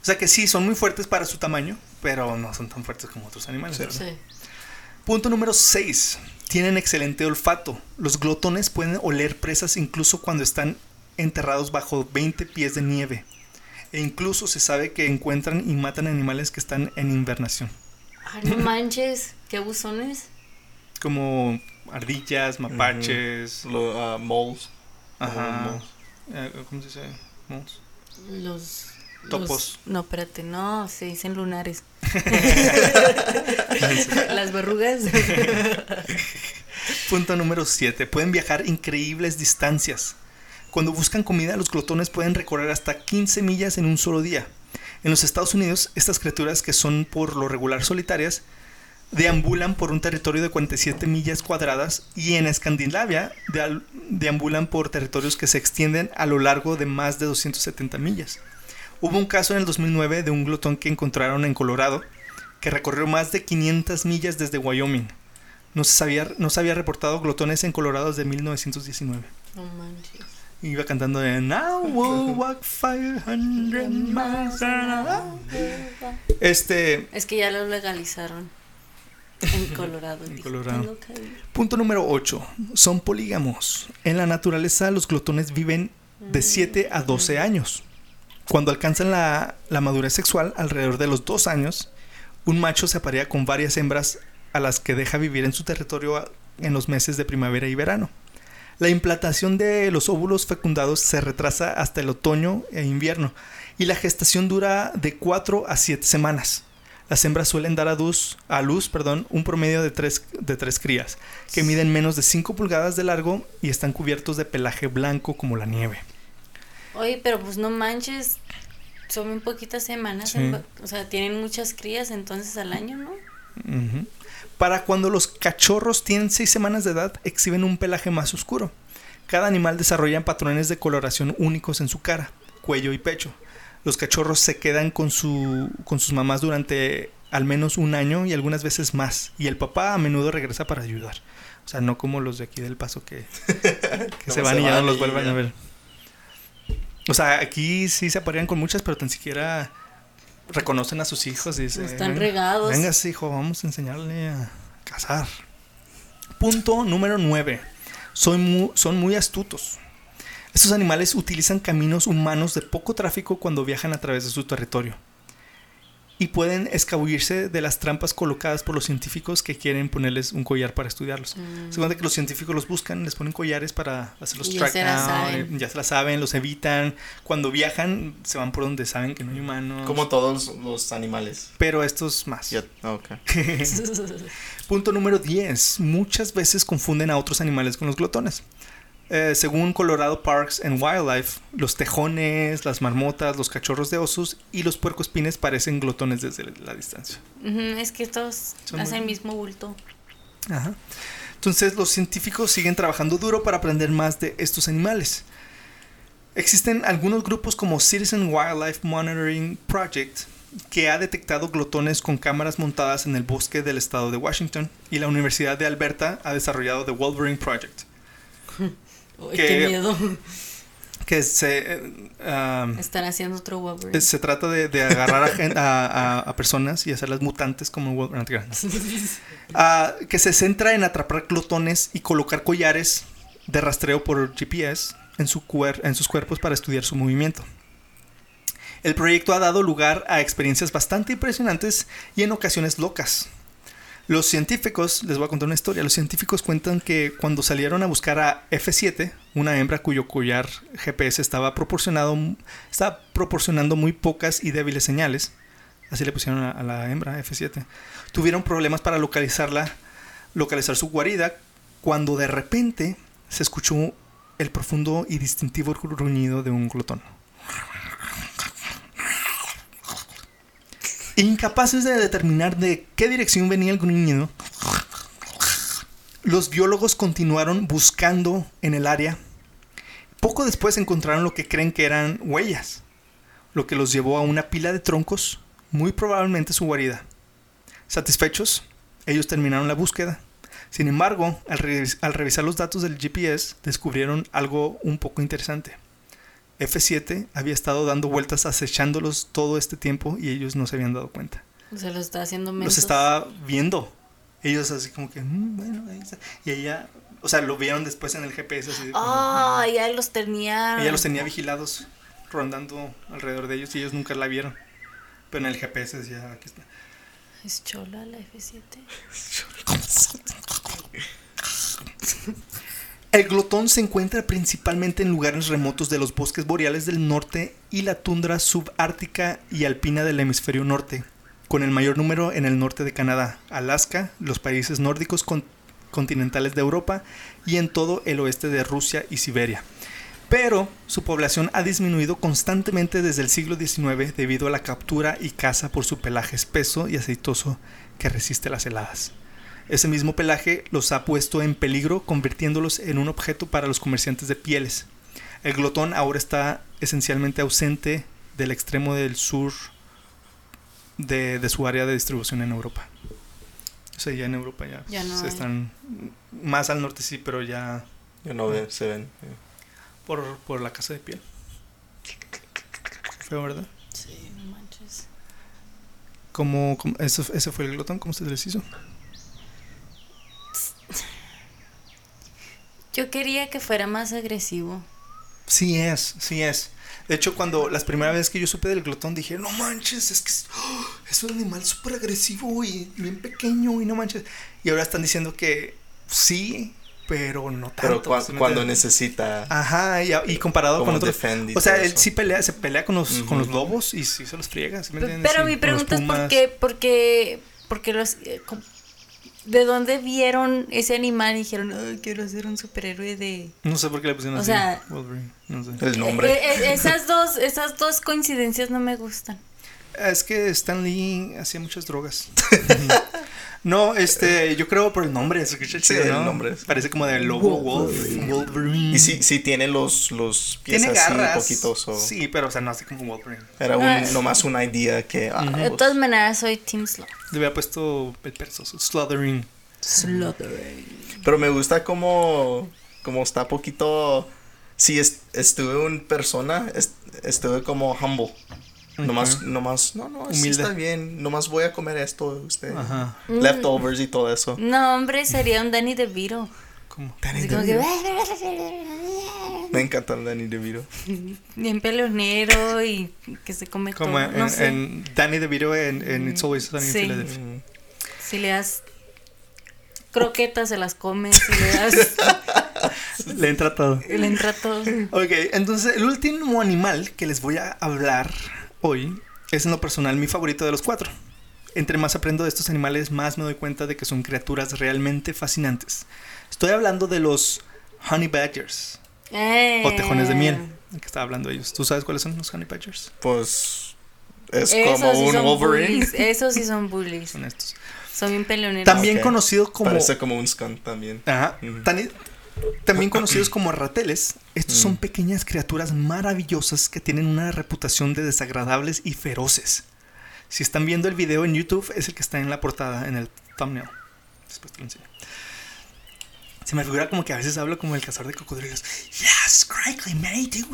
O sea que sí, son muy fuertes para su tamaño, pero no son tan fuertes como otros animales. Sí. ¿verdad? Sí. Punto número 6. Tienen excelente olfato. Los glotones pueden oler presas incluso cuando están enterrados bajo 20 pies de nieve. E incluso se sabe que encuentran y matan animales que están en invernación. Ay, no manches, qué buzones. Como ardillas, mapaches. Lo, ah, moles. Ajá. moles. eh, ¿Cómo se dice? Moles. Los. Topos. los- no, espérate, no, se dicen lunares. Las verrugas. Punto número 7. Pueden viajar increíbles distancias. Cuando buscan comida, los glotones pueden recorrer hasta 15 millas en un solo día. En los Estados Unidos, estas criaturas, que son por lo regular solitarias, deambulan por un territorio de 47 millas cuadradas y en Escandinavia deambulan por territorios que se extienden a lo largo de más de 270 millas. Hubo un caso en el 2009 de un glotón que encontraron en Colorado que recorrió más de 500 millas desde Wyoming. No se, sabía, no se había reportado glotones en Colorado desde 1919. No manches. Iba cantando de Now we'll walk 500 miles an hour". Este, Es que ya lo legalizaron. En Colorado. En Colorado. Punto número 8. Son polígamos. En la naturaleza los glotones viven de 7 a 12 años. Cuando alcanzan la, la madurez sexual, alrededor de los 2 años, un macho se aparea con varias hembras a las que deja vivir en su territorio en los meses de primavera y verano. La implantación de los óvulos fecundados se retrasa hasta el otoño e invierno y la gestación dura de 4 a 7 semanas. Las hembras suelen dar a luz, a luz perdón, un promedio de 3 de tres crías, que miden menos de 5 pulgadas de largo y están cubiertos de pelaje blanco como la nieve. Oye, pero pues no manches. Son muy poquitas semanas. Sí. en o sea, tienen muchas crías entonces al año, ¿no? Ujú. Para cuando los cachorros tienen 6 semanas de edad, exhiben un pelaje más oscuro. Cada animal desarrolla patrones de coloración únicos en su cara, cuello y pecho. Los cachorros se quedan con, su, con sus mamás durante al menos un año y algunas veces más. Y el papá a menudo regresa para ayudar. O sea, no como los de aquí del paso que, se van y ya no los vuelven a ver. O sea, aquí sí se aparean con muchas, pero tan siquiera reconocen a sus hijos y dicen... Están regados. Venga, hijo, vamos a enseñarle a cazar. Punto número 9. Son muy, son muy astutos. Estos animales utilizan caminos humanos de poco tráfico cuando viajan a través de su territorio. Y pueden escabullirse de las trampas colocadas por los científicos que quieren ponerles un collar para estudiarlos. Mm. Se cuenta que los científicos los buscan, les ponen collares para hacerlos ya track se down, saben. eh, ya se la saben, los evitan. Cuando viajan, se van por donde saben que no hay humanos. Como todos los animales. Pero estos más. Ya, ah, ok. Punto número 10. Muchas veces confunden a otros animales con los glotones. Eh, según Colorado Parks and Wildlife, los tejones, las marmotas, los cachorros de osos y los puercoespines parecen glotones desde la distancia. Es que estos Son hacen el mismo bulto. Ajá. Entonces los científicos siguen trabajando duro para aprender más de estos animales. Existen algunos grupos como Citizen Wildlife Monitoring Project que ha detectado glotones con cámaras montadas en el bosque del estado de Washington y la Universidad de Alberta ha desarrollado The Wolverine Project, Uy, Que- qué miedo. que se, eh, um, Están haciendo otro Wolverine. se trata de, de agarrar a, a- a- a personas y hacerlas mutantes como Wolverine. Ah, que se centra en atrapar glotones y colocar collares de rastreo por GPS en, su cuer- en sus cuerpos para estudiar su movimiento. El proyecto ha dado lugar a experiencias bastante impresionantes y en ocasiones locas. Los científicos, les voy a contar una historia, los científicos cuentan que cuando salieron a buscar a F7, una hembra cuyo collar GPS estaba, proporcionado, estaba proporcionando muy pocas y débiles señales, así le pusieron a, a la hembra F7, tuvieron problemas para localizarla, localizar su guarida, cuando de repente se escuchó el profundo y distintivo gruñido de un glotón. Incapaces de determinar de qué dirección venía el gruñido, los biólogos continuaron buscando en el área. Poco después encontraron lo que creen que eran huellas, lo que los llevó a una pila de troncos, muy probablemente su guarida. Satisfechos, ellos terminaron la búsqueda. Sin embargo, al, al revisar los datos del GPS, descubrieron algo un poco interesante. F7 había estado dando vueltas acechándolos todo este tiempo y ellos no se habían dado cuenta. Se lo está haciendo menos. Los estaba viendo. Ellos así como que, "Mm, bueno, ahí está". Y ella, o sea, lo vieron después en el GPS así Ah, ya los tenía. Ella los tenía vigilados, rondando alrededor de ellos y ellos nunca la vieron. Pero en el GPS decía, aquí está. Es chola la F7. El glotón se encuentra principalmente en lugares remotos de los bosques boreales del norte y la tundra subártica y alpina del hemisferio norte, con el mayor número en el norte de Canadá, Alaska, los países nórdicos con- continentales de Europa y en todo el oeste de Rusia y Siberia. Pero su población ha disminuido constantemente desde el siglo XIX debido a la captura y caza por su pelaje espeso y aceitoso que resiste las heladas. Ese mismo pelaje los ha puesto en peligro, convirtiéndolos en un objeto para los comerciantes de pieles. El glotón ahora está esencialmente ausente del extremo del sur de, de su área de distribución en Europa. O sea, ya en Europa ya, Ya no se hay. están más al norte sí, pero ya Ya no ve- se ven. por, por la casa de piel. Feo, ¿verdad? Sí, no manches. ¿Cómo, cómo- eso, ese fue el glotón? ¿Cómo se les hizo? Yo quería que fuera más agresivo. Sí es, sí es. De hecho, cuando las primeras veces que yo supe del glotón dije, no manches, es que es, ¡oh! es un animal súper agresivo y bien pequeño y no manches. Y ahora están diciendo que sí, pero no tanto. Pero cua- ¿sí me cuando necesita. Ajá, y, y comparado con otros. O sea, él sí pelea, se pelea con los, con los lobos y sí se los friega. ¿sí me P- entiendes? Pero mi pregunta es por qué, porque, porque los, eh, ¿de dónde vieron ese animal y dijeron, "Ay, quiero ser un superhéroe de... No sé por qué le pusieron O así. sea- Wolverine, no sé. El nombre. Eh, eh, esas dos, esas dos coincidencias no me gustan. Es que Stan Lee hacía muchas drogas. no, este, yo creo por el nombre, Sí, el ¿no? nombre. Parece como de lobo wolf, Wolverine. Y sí, sí tiene los, los pies tiene así garras. poquitos. o- Sí, pero o sea, no así como Wolverine. Era un, Ah. nomás una idea que. ah, De pues, todas maneras, soy Team Sloth. Le había puesto el Sluthering. Pero me gusta como, como está poquito. Si es- estuve en persona, est- estuve como humble. Nomás, Ujú. nomás, no, no, sí Humilde. está bien. Nomás voy a comer esto, usted. Ajá. Leftovers y todo eso. No, hombre, sería un Danny DeVito. ¿Cómo? Danny Así como que, DeVito. Me encanta el Danny DeVito. bien peleonero y que se come Como todo. en, No sé. en Danny DeVito en, en It's Always Sunny in Sí. Philadelphia. Mm. Si le das croquetas, se las come. Si le das. Le entra todo. le entra todo. Ok, entonces el último animal que les voy a hablar hoy es en lo personal mi favorito de los cuatro. Entre más aprendo de estos animales, más me doy cuenta de que son criaturas realmente fascinantes. Estoy hablando de los honey badgers Eh. o tejones de miel. ¿De qué estaba hablando ellos? ¿Tú sabes cuáles son los honey badgers? Pues. Es Esos como sí un son Wolverine. bullies, Esos sí son bullies. Son estos. Son bien peleoneros. También Ok. conocido como Parece como un skunk también. Ajá. También conocidos como rateles, estos son Mm. pequeñas criaturas maravillosas que tienen una reputación de desagradables y feroces. Si están viendo el video en YouTube, es el que está en la portada, en el thumbnail. Después te lo enseño. Se me figura como que a veces hablo como el cazador de cocodrilos. Yes, correctly, mate.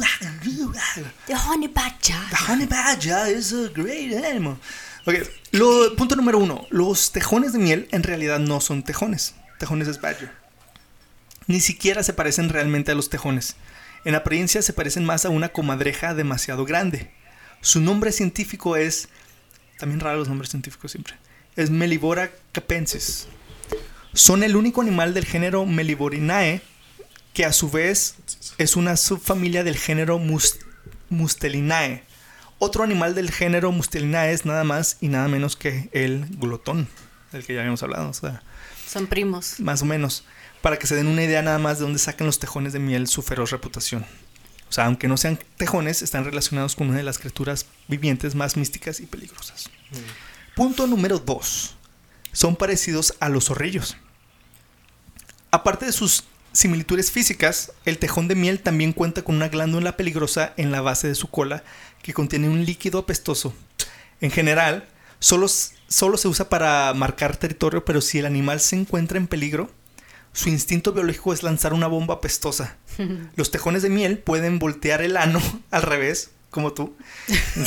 The honey badger. The honey badger is a great animal. Ok, lo, punto número uno. Los tejones de miel en realidad no son tejones. Tejones es badger. Ni siquiera se parecen realmente a los tejones. En apariencia se parecen más a una comadreja demasiado grande. Su nombre científico es... También raro los nombres científicos siempre. Es Melibora capensis. Son el único animal del género Meliborinae que a su vez es una subfamilia del género Mus- Mustelinae. Otro animal del género Mustelinae es nada más y nada menos que el glotón, del que ya habíamos hablado, o sea, Son primos. más o menos, para que se den una idea nada más de dónde sacan los tejones de miel su feroz reputación. O sea, aunque no sean tejones, están relacionados con una de las criaturas vivientes más místicas y peligrosas. Punto número 2. Son parecidos a los zorrillos. Aparte de sus similitudes físicas, el tejón de miel también cuenta con una glándula peligrosa en la base de su cola que contiene un líquido apestoso. En general, solo, solo se usa para marcar territorio, pero si el animal se encuentra en peligro, su instinto biológico es lanzar una bomba apestosa. Los tejones de miel pueden voltear el ano al revés, como tú.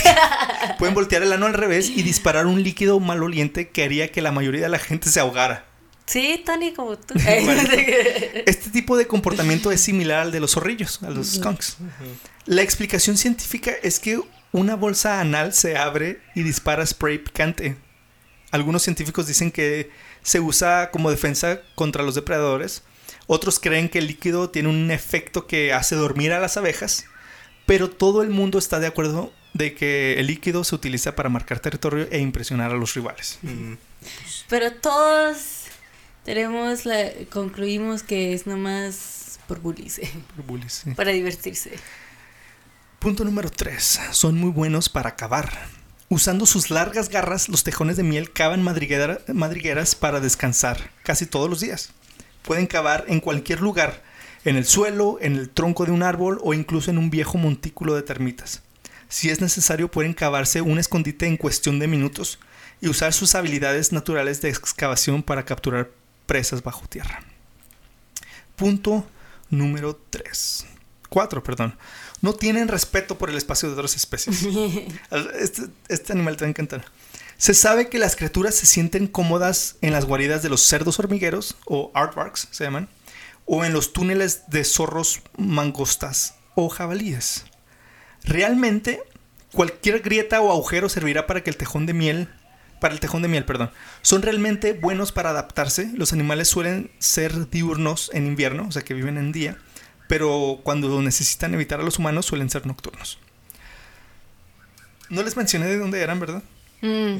pueden voltear el ano al revés y disparar un líquido maloliente que haría que la mayoría de la gente se ahogara. Sí, Tony, como tú. Este tipo de comportamiento es similar al de los zorrillos, a los skunks. La explicación científica es que una bolsa anal se abre y dispara spray picante. Algunos científicos dicen que se usa como defensa contra los depredadores. Otros creen que el líquido tiene un efecto que hace dormir a las abejas. Pero todo el mundo está de acuerdo de que el líquido se utiliza para marcar territorio e impresionar a los rivales. Pero todos tenemos la, concluimos que es nomás por bullies. Por bullies, sí. Para divertirse. Punto número 3. Son muy buenos para cavar. Usando sus largas garras, los tejones de miel cavan madriguera- madrigueras para descansar casi todos los días. Pueden cavar en cualquier lugar, en el suelo, en el tronco de un árbol o incluso en un viejo montículo de termitas. Si es necesario, pueden cavarse un escondite en cuestión de minutos y usar sus habilidades naturales de excavación para capturar presas bajo tierra. Punto número 3. 4, perdón. No tienen respeto por el espacio de otras especies. Este, este animal te va a encantar. Se sabe que las criaturas se sienten cómodas en las guaridas de los cerdos hormigueros, o aardvarks se llaman, o en los túneles de zorros mangostas o jabalíes. Realmente, cualquier grieta o agujero servirá para que el tejón de miel, para el tejón de miel, perdón. Son realmente buenos para adaptarse. Los animales suelen ser diurnos en invierno, o sea que viven en día, pero cuando necesitan evitar a los humanos suelen ser nocturnos. No les mencioné de dónde eran, ¿verdad? Mm.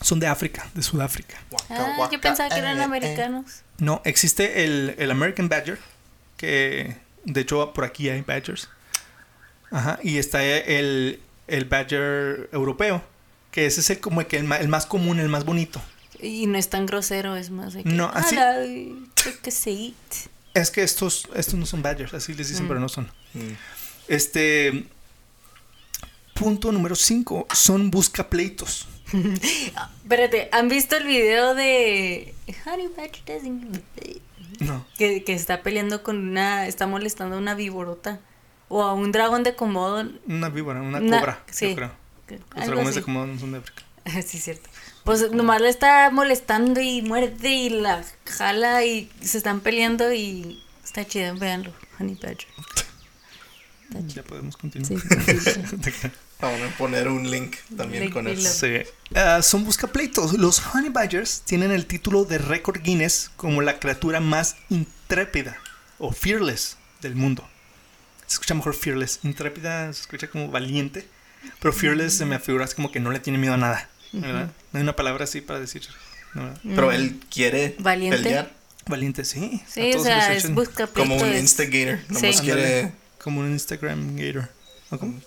Son de África, de Sudáfrica. Ah, waka, yo pensaba que eran eh, eh. americanos. No, existe el, el American Badger, que de hecho por aquí hay Badgers. Ajá, y está el, el Badger europeo, que ese es el, como el, más común, el más bonito. Y no es tan grosero, es más de que. No, así- "Hola, creo que sí. Es que estos, estos no son Badgers, así les dicen, Mm. pero no son. Mm. Este. Punto número 5. Son buscapleitos. Espérate, ¿han visto el video de Honey Badger doesn't- No. que, que está peleando con una, está molestando a una víborota o a un dragón de Komodo? Una víbora, una Una- cobra, sí. yo creo. Los dragones así. de Komodo no son de África. sí, cierto. Pues nomás le está molestando y muerde y la jala y se están peleando y está chido, véanlo, Honey Badger. Ya podemos continuar. Sí, sí. Vamos a poner un link también Link con eso. Sí. Ah, son buscapleitos. Los Honey Badgers tienen el título de récord Guinness como la criatura más intrépida o fearless del mundo. Se escucha mejor fearless. Intrépida se escucha como valiente. Pero fearless se me afigura así como que no le tiene miedo a nada. ¿Verdad? No hay una palabra así para decir. Pero él quiere Valiente. pelear Valiente, sí. Sí, A o todos sea, les es echan busca como un instigator. Nomás Sí. quiere. Como un Instagram gator. ¿O cómo?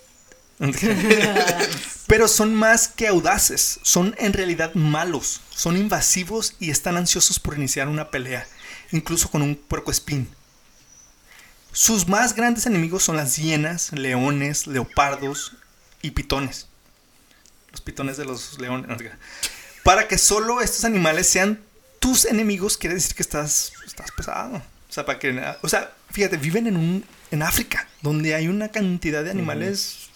Pero son más que audaces, son en realidad malos, son invasivos y están ansiosos por iniciar una pelea, incluso con un puercoespín. Sus más grandes enemigos son las hienas, leones, leopardos y pitones. Los pitones de los leones. no, Para que solo estos animales sean tus enemigos, quiere decir que estás, estás pesado. O sea, para que, o sea, fíjate, viven en un en África, donde hay una cantidad de animales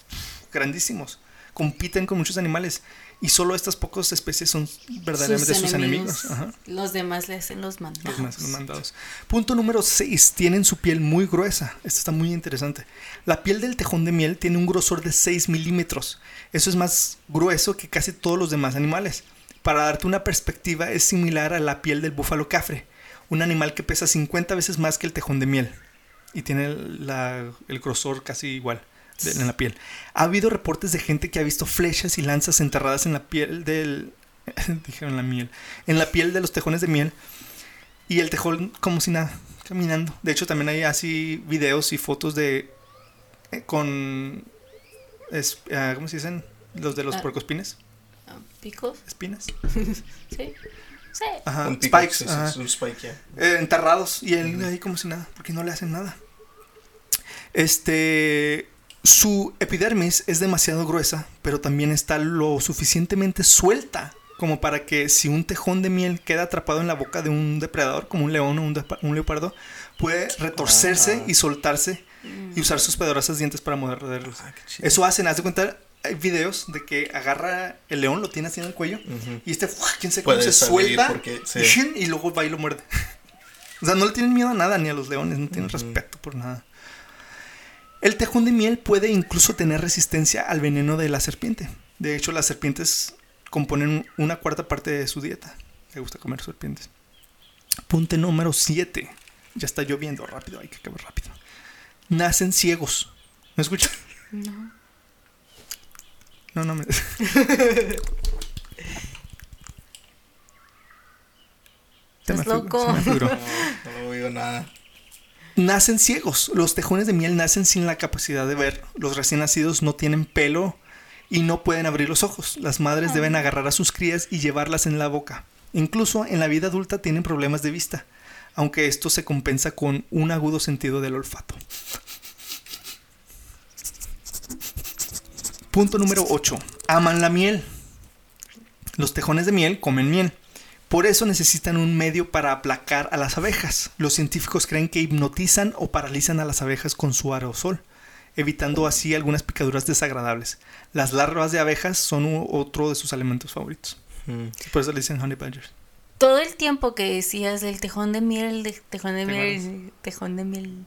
grandísimos. Compiten con muchos animales y solo estas pocas especies son verdaderamente sus, enemigos. Ajá. Los demás le hacen los mandados. Los más- los mandados. Punto número 6. Tienen su piel muy gruesa. Esto está muy interesante. La piel del tejón de miel tiene un grosor de 6 milímetros. Eso es más grueso que casi todos los demás animales. Para darte una perspectiva, es similar a la piel del búfalo cafre, un animal que pesa 50 veces más que el tejón de miel. Y tiene la- el grosor casi igual en la piel. Ha habido reportes de gente que ha visto flechas y lanzas enterradas en la piel del... Dijeron la miel. En la piel de los tejones de miel. Y el tejón como si nada, caminando. De hecho, también hay así videos y fotos de... eh, con... es- ah, ¿Cómo se dicen? Los de los Ah. puercoespines. Ah, ¿Picos? Espinas. Sí. Sí. Ajá. un pico, Spikes. sí, sí, ajá. es un spike, ya. Eh, enterrados y él ahí como si nada, porque no le hacen nada. Este, su epidermis es demasiado gruesa, pero también está lo suficientemente suelta como para que si un tejón de miel queda atrapado en la boca de un depredador, como un león o un, leopardo, puede retorcerse Ah. y soltarse y usar sus poderosas dientes para morderlos. Ah. Eso hacen, haz de cuenta, hay videos de que agarra el león, lo tiene así en el cuello y este, quién sabe cómo se suelta porque- sí. y, luego va y lo muerde. o sea, no le tienen miedo a nada, ni a los leones, no tienen respeto por nada. El tejón de miel puede incluso tener resistencia al veneno de la serpiente. De hecho, las serpientes componen una cuarta parte de su dieta. Le gusta comer serpientes. Punto número 7. Ya está lloviendo rápido, hay que acabar rápido. Nacen ciegos. ¿Me escuchan? No. No, no me. Me Estás figu- loco. se me. No, no oigo nada. Nacen ciegos. Los tejones de miel nacen sin la capacidad de ver. Los recién nacidos no tienen pelo y no pueden abrir los ojos. Las madres deben agarrar a sus crías y llevarlas en la boca. Incluso en la vida adulta tienen problemas de vista, aunque esto se compensa con un agudo sentido del olfato. Punto número 8. Aman la miel. Los tejones de miel comen miel. Por eso necesitan un medio para aplacar a las abejas. Los científicos creen que hipnotizan o paralizan a las abejas con su aerosol, evitando así algunas picaduras desagradables. Las larvas de abejas son otro de sus alimentos favoritos. Mm. Por eso le dicen honey badgers. Todo el tiempo que decías del tejón de miel, el de tejón de ¿Te miel, tejón de miel.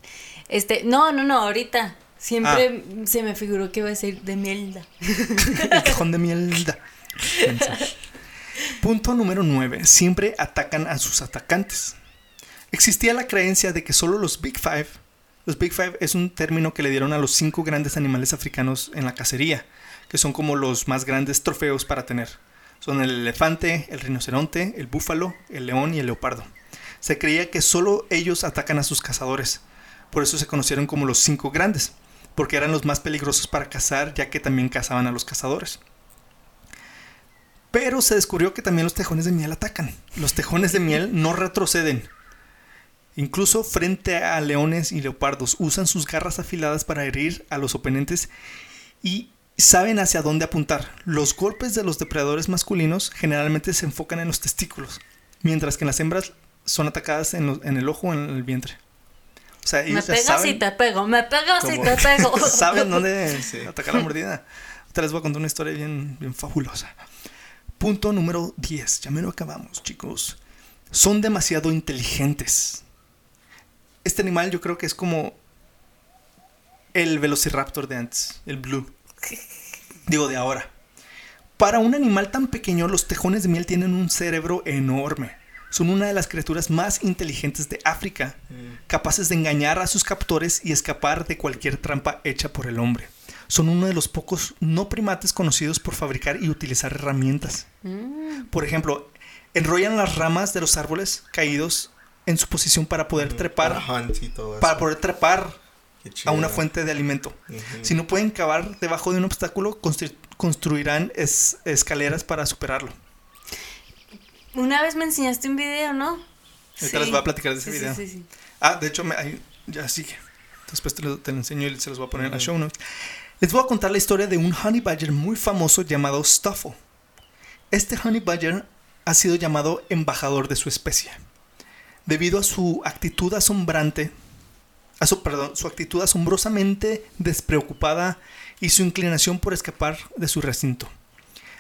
Este, no, no, no, ahorita. Siempre se me figuró que iba a ser de mielda. El tejón de miel. Punto número 9. Siempre atacan a sus atacantes. Existía la creencia de que solo los Big Five, los Big Five es un término que le dieron a los cinco grandes animales africanos en la cacería, que son como los más grandes trofeos para tener. Son el elefante, el rinoceronte, el búfalo, el león y el leopardo. Se creía que solo ellos atacan a sus cazadores. Por eso se conocieron como los cinco grandes, porque eran los más peligrosos para cazar, ya que también cazaban a los cazadores. Pero se descubrió que también los tejones de miel atacan. Los tejones de miel no retroceden. Incluso frente a leones y leopardos usan sus garras afiladas para herir a los oponentes y saben hacia dónde apuntar. Los golpes de los depredadores masculinos generalmente se enfocan en los testículos, mientras que en las hembras son atacadas en, lo- en el ojo o en el vientre. O sea, Me ellos pegas y te pego, me pegas y te pego. saben dónde Sí. atacar la mordida. Te les voy a contar una historia bien, bien fabulosa. Punto número 10. Ya me lo acabamos, chicos. Son demasiado inteligentes. Este animal yo creo que es como el velociraptor de antes, el blue. Digo, de ahora. Para un animal tan pequeño, los tejones de miel tienen un cerebro enorme. Son una de las criaturas más inteligentes de África, capaces de engañar a sus captores y escapar de cualquier trampa hecha por el hombre. Son uno de los pocos no primates conocidos por fabricar y utilizar herramientas. Mm, Por ejemplo, enrollan las ramas de los árboles caídos en su posición para poder trepar, Para poder trepar a una fuente de alimento. Si no pueden cavar debajo de un obstáculo, constru- construirán es- escaleras para superarlo. Una vez me enseñaste un video, ¿no? Ahorita les voy a platicar de ese Sí, sí, video. sí, sí. Ah, de hecho, me- ahí- ya sigue. Después te lo, te lo enseño y se los voy a poner en la show notes. Les voy a contar la historia de un honey badger muy famoso llamado Stuffle. Este honey badger ha sido llamado embajador de su especie. Debido a su actitud asombrante, a su, perdón, su actitud asombrosamente despreocupada y su inclinación por escapar de su recinto.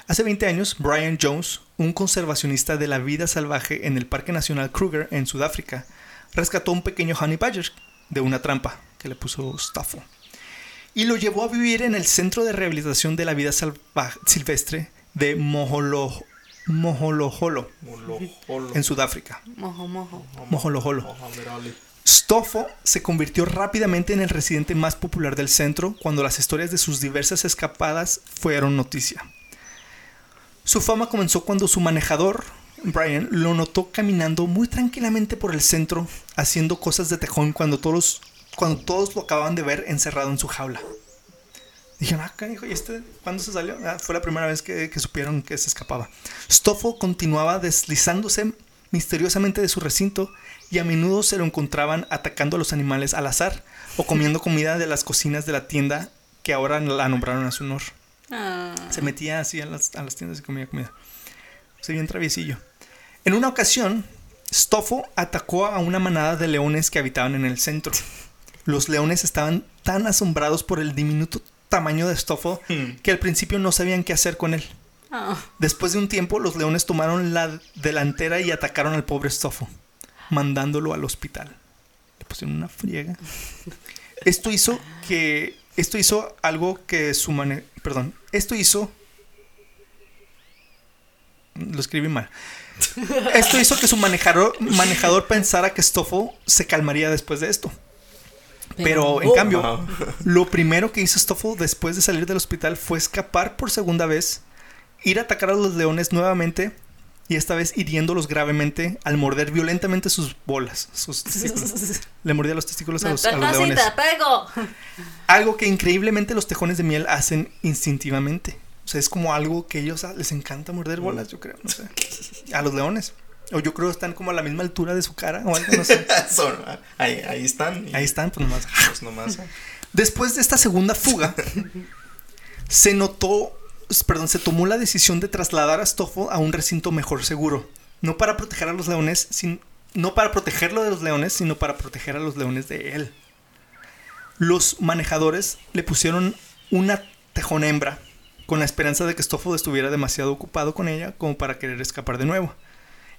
Hace 20 años, Brian Jones, un conservacionista de la vida salvaje en el Parque Nacional Kruger en Sudáfrica, rescató un pequeño honey badger de una trampa que le puso Staffo y lo llevó a vivir en el Centro de Rehabilitación de la Vida Salva- Silvestre de Moholo, Moholoholo, en Sudáfrica. Mojo, mojo. Moholoholo. Mohamed Ali. Stoffo se convirtió rápidamente en el residente más popular del centro cuando las historias de sus diversas escapadas fueron noticia. Su fama comenzó cuando su manejador, Brian, lo notó caminando muy tranquilamente por el centro, haciendo cosas de tejón cuando todos, cuando todos lo acababan de ver encerrado en su jaula. Dijeron, ah, canijo, ¿y este cuándo se salió? Ah, fue la primera vez que, que supieron que se escapaba. Stoffo continuaba deslizándose misteriosamente de su recinto y a menudo se lo encontraban atacando a los animales al azar o comiendo comida de las cocinas de la tienda que ahora la nombraron a su honor. Ah, Se metía así a las, a las tiendas y comía comida. Se bien traviesillo. En una ocasión, Stofo atacó a una manada de leones que habitaban en el centro. Los leones estaban tan asombrados por el diminuto tamaño de Stofo Hmm. que al principio no sabían qué hacer con él. Ah, Después de un tiempo, los leones tomaron la delantera y atacaron al pobre Stofo, mandándolo al hospital. Le pusieron una friega. Esto hizo que. Esto hizo algo que su mane. Perdón. Esto hizo. Lo escribí mal. Esto hizo que su manejador, manejador pensara que Stoffel se calmaría después de esto. Pero, en oh, cambio, Wow. lo primero que hizo Stoffel después de salir del hospital fue escapar por segunda vez, ir a atacar a los leones nuevamente y esta vez hiriéndolos gravemente al morder violentamente sus bolas, sus testículos. Le mordía los testículos a los, a los leones. te pego. Algo que increíblemente los tejones de miel hacen instintivamente. O sea, es como algo que ellos ah, les encanta morder bolas, yo creo, no sé. A los leones. O yo creo que están como a la misma altura de su cara o algo, no sé. Son- ahí, ahí están. y Ahí están, pues nomás. Pues nomás. Después de esta segunda fuga, se notó, perdón, se tomó la decisión de trasladar a Stoffel a un recinto mejor seguro. No para proteger a los leones, sin- no para protegerlo de los leones, sino para proteger a los leones de él. Los manejadores le pusieron una tejón hembra con la esperanza de que Stoffel estuviera demasiado ocupado con ella como para querer escapar de nuevo.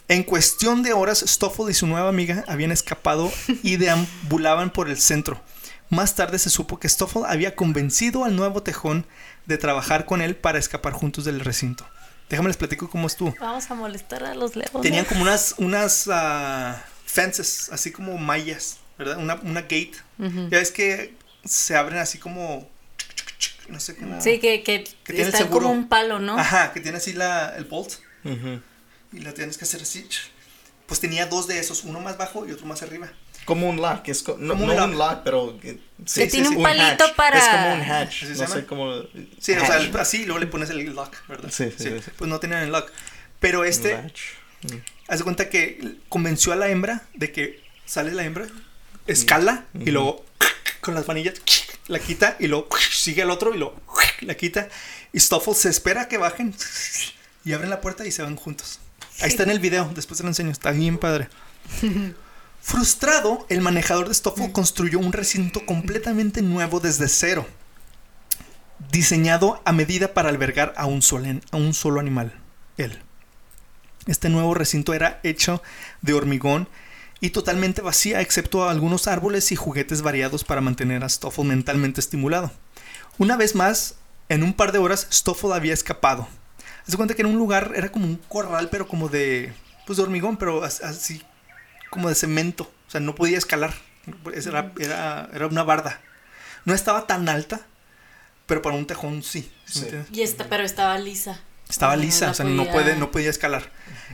En cuestión de horas, Stoffel y su nueva amiga habían escapado y deambulaban por el centro. Más tarde se supo que Stoffel había convencido al nuevo tejón de trabajar con él para escapar juntos del recinto. Déjame les platico cómo estuvo. Vamos a molestar a los leones. Tenían como unas, unas ah, fences, así como mallas, ¿verdad? Una, una gate. Ujú. Ya ves que se abren así como... No sé cómo... Sí, que, que, Que tiene el como un palo, ¿no? Ajá, que tiene así la, el bolt. Ujú. Y la tienes que hacer así. Pues tenía dos de esos, uno más bajo y otro más arriba. Como un lock, es co- no, Como un no lock. un lock, pero que- Sí, Que tiene sí, un palito hatch. para... Es como un hatch, ¿Así se no llama? sé cómo. Sí, o sea, hatch. el- así y luego le pones el lock, ¿verdad? Sí, sí, sí. Pues no tenían el lock. Pero este, Latch. Mm. haz de cuenta que convenció a la hembra de que sale la hembra, escala y luego con las manillas la quita y luego sigue al otro y luego la quita. Y Stoffel se espera a que bajen y abren la puerta y se van juntos. Ahí está en el video, después te lo enseño, está bien padre. Frustrado, el manejador de Stoffel construyó un recinto completamente nuevo desde cero, diseñado a medida para albergar a un, solo, a un solo animal, él. Este nuevo recinto era hecho de hormigón y totalmente vacía, excepto algunos árboles y juguetes variados para mantener a Stoffel mentalmente estimulado. Una vez más, en un par de horas, Stoffel había escapado. De cuenta que en un lugar era como un corral, pero como de, pues de hormigón, pero as- así como de cemento. O sea, no podía escalar. Era, era, era una barda. No estaba tan alta, pero para un tejón sí. ¿sí? Y esta, pero estaba lisa. Estaba No lisa, la o sea, no, podía- puede, no podía escalar.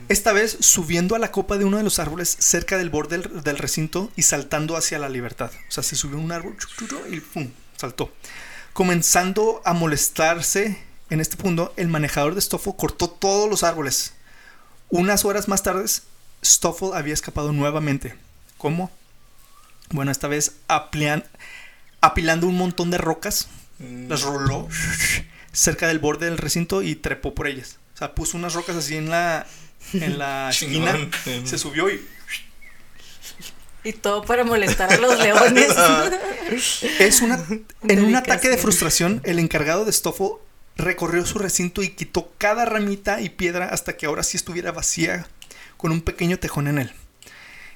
Esta vez subiendo a la copa de uno de los árboles cerca del borde del, del recinto y saltando hacia la libertad. O sea, se subió a un árbol y ¡pum! saltó. Comenzando a molestarse en este punto, el manejador de Stoffel cortó todos los árboles. Unas horas más tarde, Stoffel había escapado nuevamente. ¿Cómo? Bueno, esta vez aplean- apilando un montón de rocas Mm. las roló cerca del borde del recinto y trepó por ellas. O sea, puso unas rocas así en la, en la esquina, se subió y Y todo para molestar a los leones. es una, en un ataque de frustración, el encargado de Stoffel recorrió su recinto y quitó cada ramita y piedra hasta que ahora sí estuviera vacía con un pequeño tejón en él.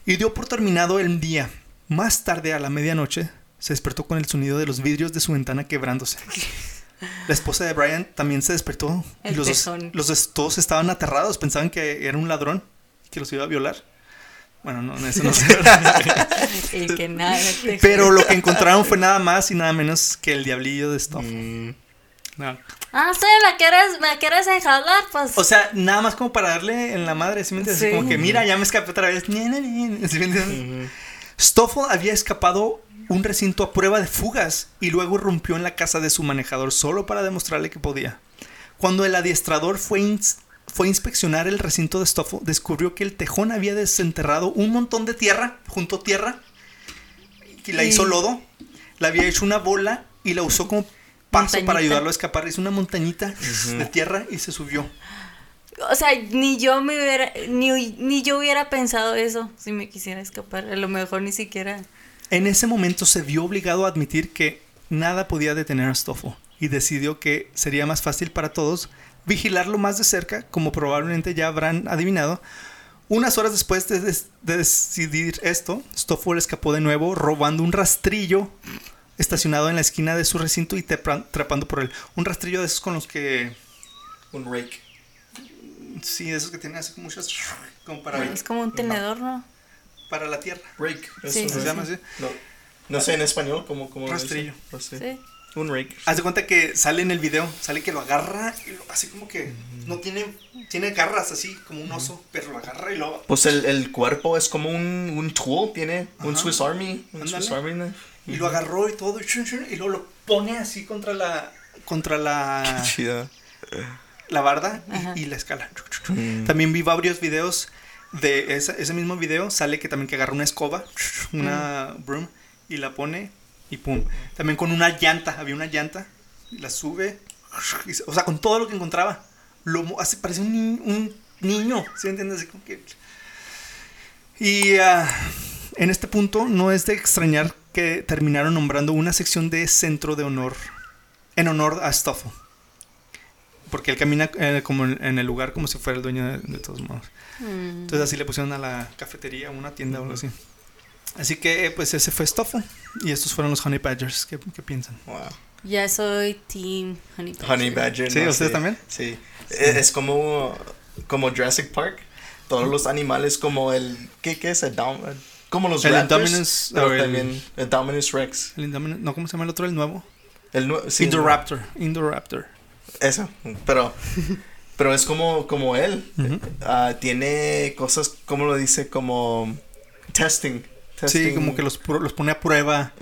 Y dio por terminado el día. Más tarde, a la medianoche, se despertó con el sonido de los vidrios de su ventana quebrándose. La esposa de Brian también se despertó y El los dos, tejón. los dos- todos estaban aterrados, pensaban que era un ladrón que los iba a violar. Bueno, no, eso no sé. y que nada. te- Pero lo que encontraron fue nada más y nada menos que el diablillo de Stoffel. Mm. No. Ah, sí, me quieres, me quieres enjalar, pues. O sea, nada más como para darle en la madre, ¿sí me entiendes? Sí. Como que mira, ya me escapé otra vez. ¿sí me entiendes? Ujú. Stoffel había escapado un recinto a prueba de fugas y luego irrumpió en la casa de su manejador solo para demostrarle que podía. Cuando el adiestrador fue, ins- fue a inspeccionar el recinto de Stoffel, descubrió que el tejón había desenterrado un montón de tierra, junto tierra, y la hizo lodo, la había hecho una bola y la usó como paso para ayudarlo a escapar. Hizo una montañita de tierra y se subió. O sea, ni yo me hubiera, ni, ni yo hubiera pensado eso si me quisiera escapar. A lo mejor ni siquiera. En ese momento se vio obligado a admitir que nada podía detener a Stoffel y decidió que sería más fácil para todos vigilarlo más de cerca, como probablemente ya habrán adivinado. Unas horas después de, des- de decidir esto, Stoffel escapó de nuevo robando un rastrillo estacionado en la esquina de su recinto y trepando por él. Un rastrillo de esos con los que... Un rake. Sí, de esos que tienen así como muchas... Como para, Es como un tenedor, ¿no? para la tierra. Rake. Sí, Se llama así. No, no sé en español cómo. cómo Rastrillo. Sí. Un rake. Haz de cuenta que sale en el video, sale que lo agarra y lo- así como que no tiene, tiene garras así como un oso, pero lo agarra y lo... Pues el, el cuerpo es como un, un tool, tiene un. Swiss Army. Un. Swiss Army knife. Y lo agarró y todo, y, chun, chun, y luego lo pone así contra la contra la, Chida. la barda y, y la escala. Chun, chun, chun. También vi varios videos de esa- ese mismo video, sale que también que agarra una escoba, una broom, y la pone y pum. También con una llanta, había una llanta, y la sube, y o sea, con todo lo que encontraba. Lo hace, parece un, un niño, ¿sí me entiendes? Así como que... Y ah, en este punto no es de extrañar que terminaron nombrando una sección de centro de honor en honor a Stoffel. Porque él camina eh, como en, en el lugar como si fuera el dueño de, de todos modos. Mm. Entonces así le pusieron a la cafetería, una tienda o algo así. Así que eh, pues ese fue Stoffel. Y estos fueron los Honey Badgers. ¿Qué, qué piensan? Wow. Ya soy Team Honey Badger. Honey Badger. Sí, no, ¿ustedes también? Sí. Es, es como, como Jurassic Park. Todos los animales como el... ¿Qué, qué es? El Dom- como los El raptors. Indominus, pero el- también el Dominus Rex. El Indominus- no, ¿cómo se llama el otro? El nuevo. El nue- sí, Indoraptor. Indoraptor. Eso, pero, pero es como, como él. Ah, tiene cosas, como lo dice, como testing. Sí, como que los, los pone a prueba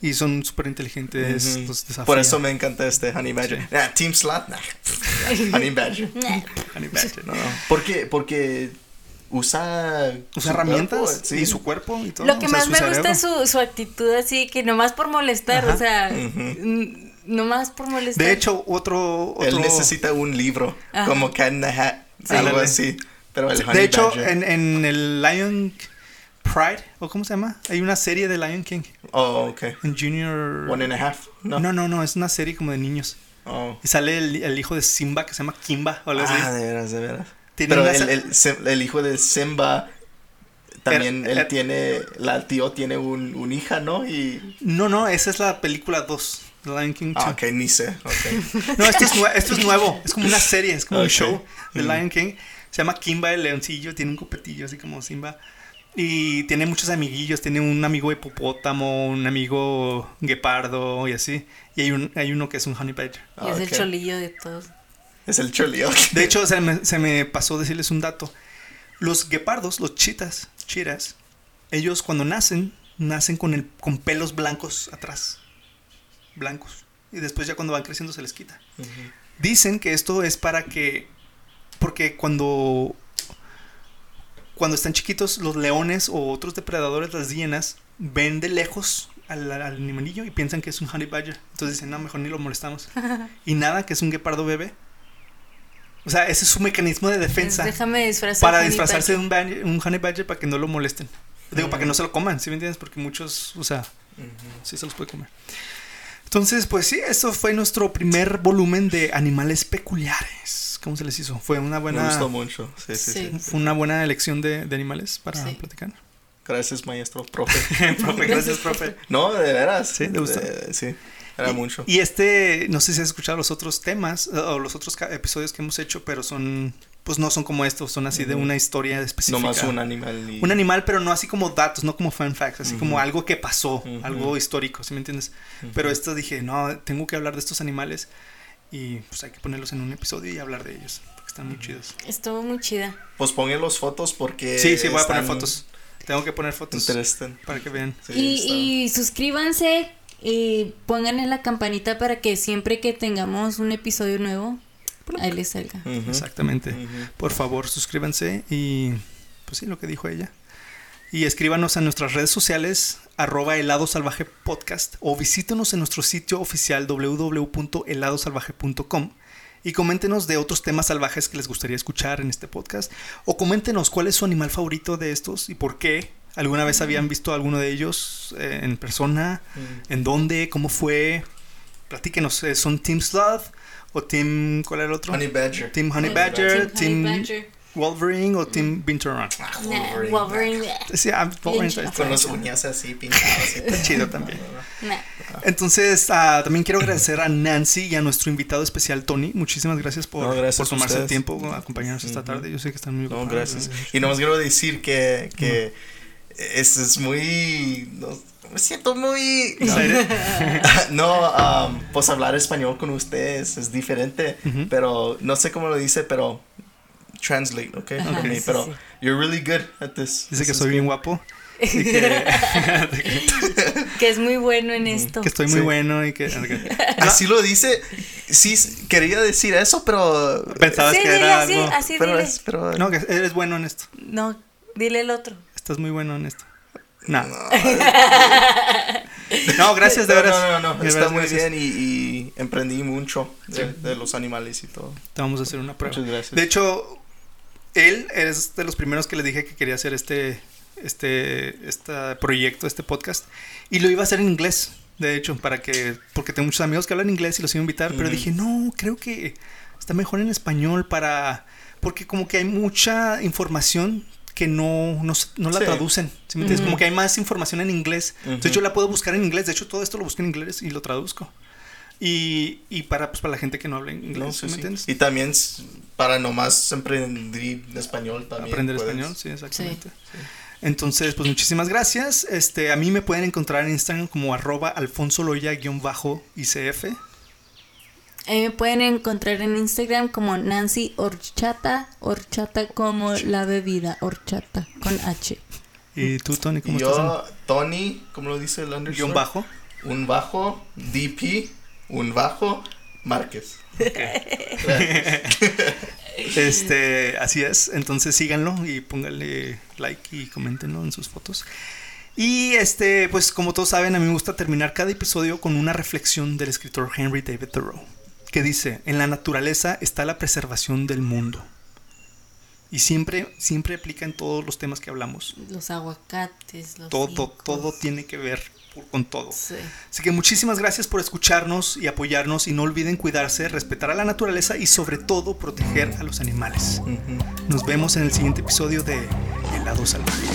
y son súper inteligentes. ujú. los desafía. Por eso me encanta este Honey Badger. Sí. Ah, Team Slot, nah. Honey Badger. Honey Badger. No, no. Porque, porque usa... Herramientas cuerpo, sí. y su cuerpo y todo. Lo que o sea, más me gusta es su, su actitud así, que nomás por molestar, Ajá. o sea, Ujú. n- nomás por molestar. De hecho, otro. otro Él necesita un libro, Ajá. como Cat in the Hat, Sí. algo así. Pero el de hecho, Badger- en, en el Lion Pride, ¿o cómo se llama? Hay una serie de Lion King Oh, ok. en Junior. One and a half, ¿no? No, no, no, es una serie como de niños. Oh. Y sale el, el hijo de Simba que se llama Kimba o algo así. Ah, de veras, de veras. Tiene Pero una el, el, el hijo de Simba también Era- él era- tiene la el tío tiene un, un hija, ¿no? Y No, no, esa es la película 2. The Lion King 2. ah, ok, ni sé. ok. No, esto es, nue- esto es nuevo. Es como una serie, es como un show de Mm. Lion King. Se llama Kimba el leoncillo, tiene un copetillo así como Simba. Y tiene muchos amiguillos, tiene un amigo hipopótamo, un amigo guepardo y así. Y hay, un, hay uno que es un honey badger. Y es el Ok. cholillo de todos. Es el ok. De hecho, se me, se me pasó decirles un dato. Los guepardos, los chitas, chiras, ellos cuando nacen, nacen con, el, con pelos blancos atrás. Blancos. Y después ya cuando van creciendo se les quita. Dicen que esto es para que. Porque cuando. Cuando están chiquitos, los leones o otros depredadores, las hienas, ven de lejos al, al animalillo y piensan que es un honey badger. Entonces dicen, no, mejor ni lo molestamos. y nada, que es un guepardo bebé. O sea, ese es su mecanismo de defensa. Déjame disfrazar. Para honey disfrazarse de un, honey badger para que no lo molesten. Digo, para que no se lo coman, ¿sí me entiendes? Porque muchos, o sea, sí se los puede comer. Entonces, pues sí, esto fue nuestro primer volumen de animales peculiares. ¿Cómo se les hizo? Fue una Me buena, gustó mucho. Sí, sí, sí. Sí. fue una buena elección de, de animales para Sí. platicar. Gracias, maestro, profe. profe, gracias, profe. No, de veras. Sí, ¿te gustó? Eh, sí, era y, mucho. Y este, no sé si has escuchado los otros temas eh, o los otros episodios que hemos hecho, pero son, pues no son como estos, son así de una historia específica. Nomás un animal. Y... Un animal, pero no así como datos, no como fun facts, así como Ujú. algo que pasó, Ujú. algo histórico, ¿sí me entiendes? Ujú. Pero esto dije, no, tengo que hablar de estos animales y pues hay que ponerlos en un episodio y hablar de ellos, porque están muy chidos. Estuvo muy chida. Pues pongan los fotos porque. Sí, sí, voy a poner están fotos. Tengo que poner fotos Interesantes. para que vean. Sí, y, está- y suscríbanse y pongan en la campanita para que siempre que tengamos un episodio nuevo, ahí les salga. Ujú. Exactamente. Ujú. Por favor, suscríbanse y pues sí, lo que dijo ella. Y escríbanos a nuestras redes sociales, arroba helado salvaje podcast, o visítenos en nuestro sitio oficial www.heladosalvaje.com Y coméntenos de otros temas salvajes que les gustaría escuchar en este podcast. O coméntenos cuál es su animal favorito de estos y por qué. ¿Alguna vez habían visto alguno de ellos eh, en persona? ¿En dónde? ¿Cómo fue? Platíquenos. eh, ¿Son Team Sloth o Team... ¿Cuál era el otro? Honey Badger. Team Honey Honey Badger, Badger. Team Honey Badger. Wolverine o Team Binturn. Ah, Nah, Wolverine. Sí, ah, Wolverine Con las uñas así pintadas. está chido también. Nah. Entonces, ah, también quiero agradecer a Nancy y a nuestro invitado especial Tony. Muchísimas gracias por, No, gracias por a tomarse el tiempo a acompañarnos esta tarde. Yo sé que están muy No, ocupados. gracias. Y nomás quiero decir que, que es, es muy... no, me siento muy... Excited. No, um, pues hablar español con ustedes es diferente, Ujú. pero no sé cómo lo dice, pero translate, ¿ok? Ajá, me, sí, pero sí. you're really good at this. Dice This que soy good. bien guapo. Y que, Que es muy bueno en esto. que estoy muy Sí. bueno y que... Así lo dice. Sí, quería decir eso, pero. Pensabas Sí, que dile era así, algo... así pero, dile. es- pero No, que eres bueno en esto. No, dile el otro. Estás muy bueno en esto. No. No, gracias, de No, veras. No, no, no. Está veras, muy gracias. bien y, y emprendí mucho de, de los animales y todo. Te vamos a hacer una prueba. Muchas gracias. De hecho, él es de los primeros que le dije que quería hacer este, este, este proyecto, este podcast. Y lo iba a hacer en inglés, de hecho, para que, porque tengo muchos amigos que hablan inglés y los iba a invitar, pero dije, no, creo que está mejor en español para, porque como que hay mucha información que no, no, no la Sí. traducen. ¿sí me entiendes? Como que hay más información en inglés. Entonces Ujú. yo la puedo buscar en inglés. De hecho, todo esto lo busco en inglés y lo traduzco. Y, y para, pues, para la gente que no habla inglés, No, ¿sí sí, ¿me sí. entiendes? Y también para nomás aprender español también. Aprender puedes. español, sí, exactamente. Entonces, pues muchísimas gracias. Este, a mí me pueden encontrar en Instagram como arroba alfonso mí me pueden encontrar en Instagram como Nancy Horchata, horchata como la bebida, horchata con H. Y tú, Tony, ¿cómo Y estás? yo, Tony, ¿cómo lo dice el underscore? guion bajo. Un bajo, DP, un bajo, Márquez. Este, así es. Entonces síganlo y pónganle like y coméntenlo en sus fotos. Y este, pues como todos saben, a mí me gusta terminar cada episodio con una reflexión del escritor Henry David Thoreau, que dice, en la naturaleza está la preservación del mundo. Y siempre, siempre aplica en todos los temas que hablamos. Los aguacates, los Todo, todo tiene que ver por- con todo. Sí. Así que muchísimas gracias por escucharnos y apoyarnos y no olviden cuidarse, respetar a la naturaleza y sobre todo proteger a los animales. Nos vemos en el siguiente episodio de El lado salvaje.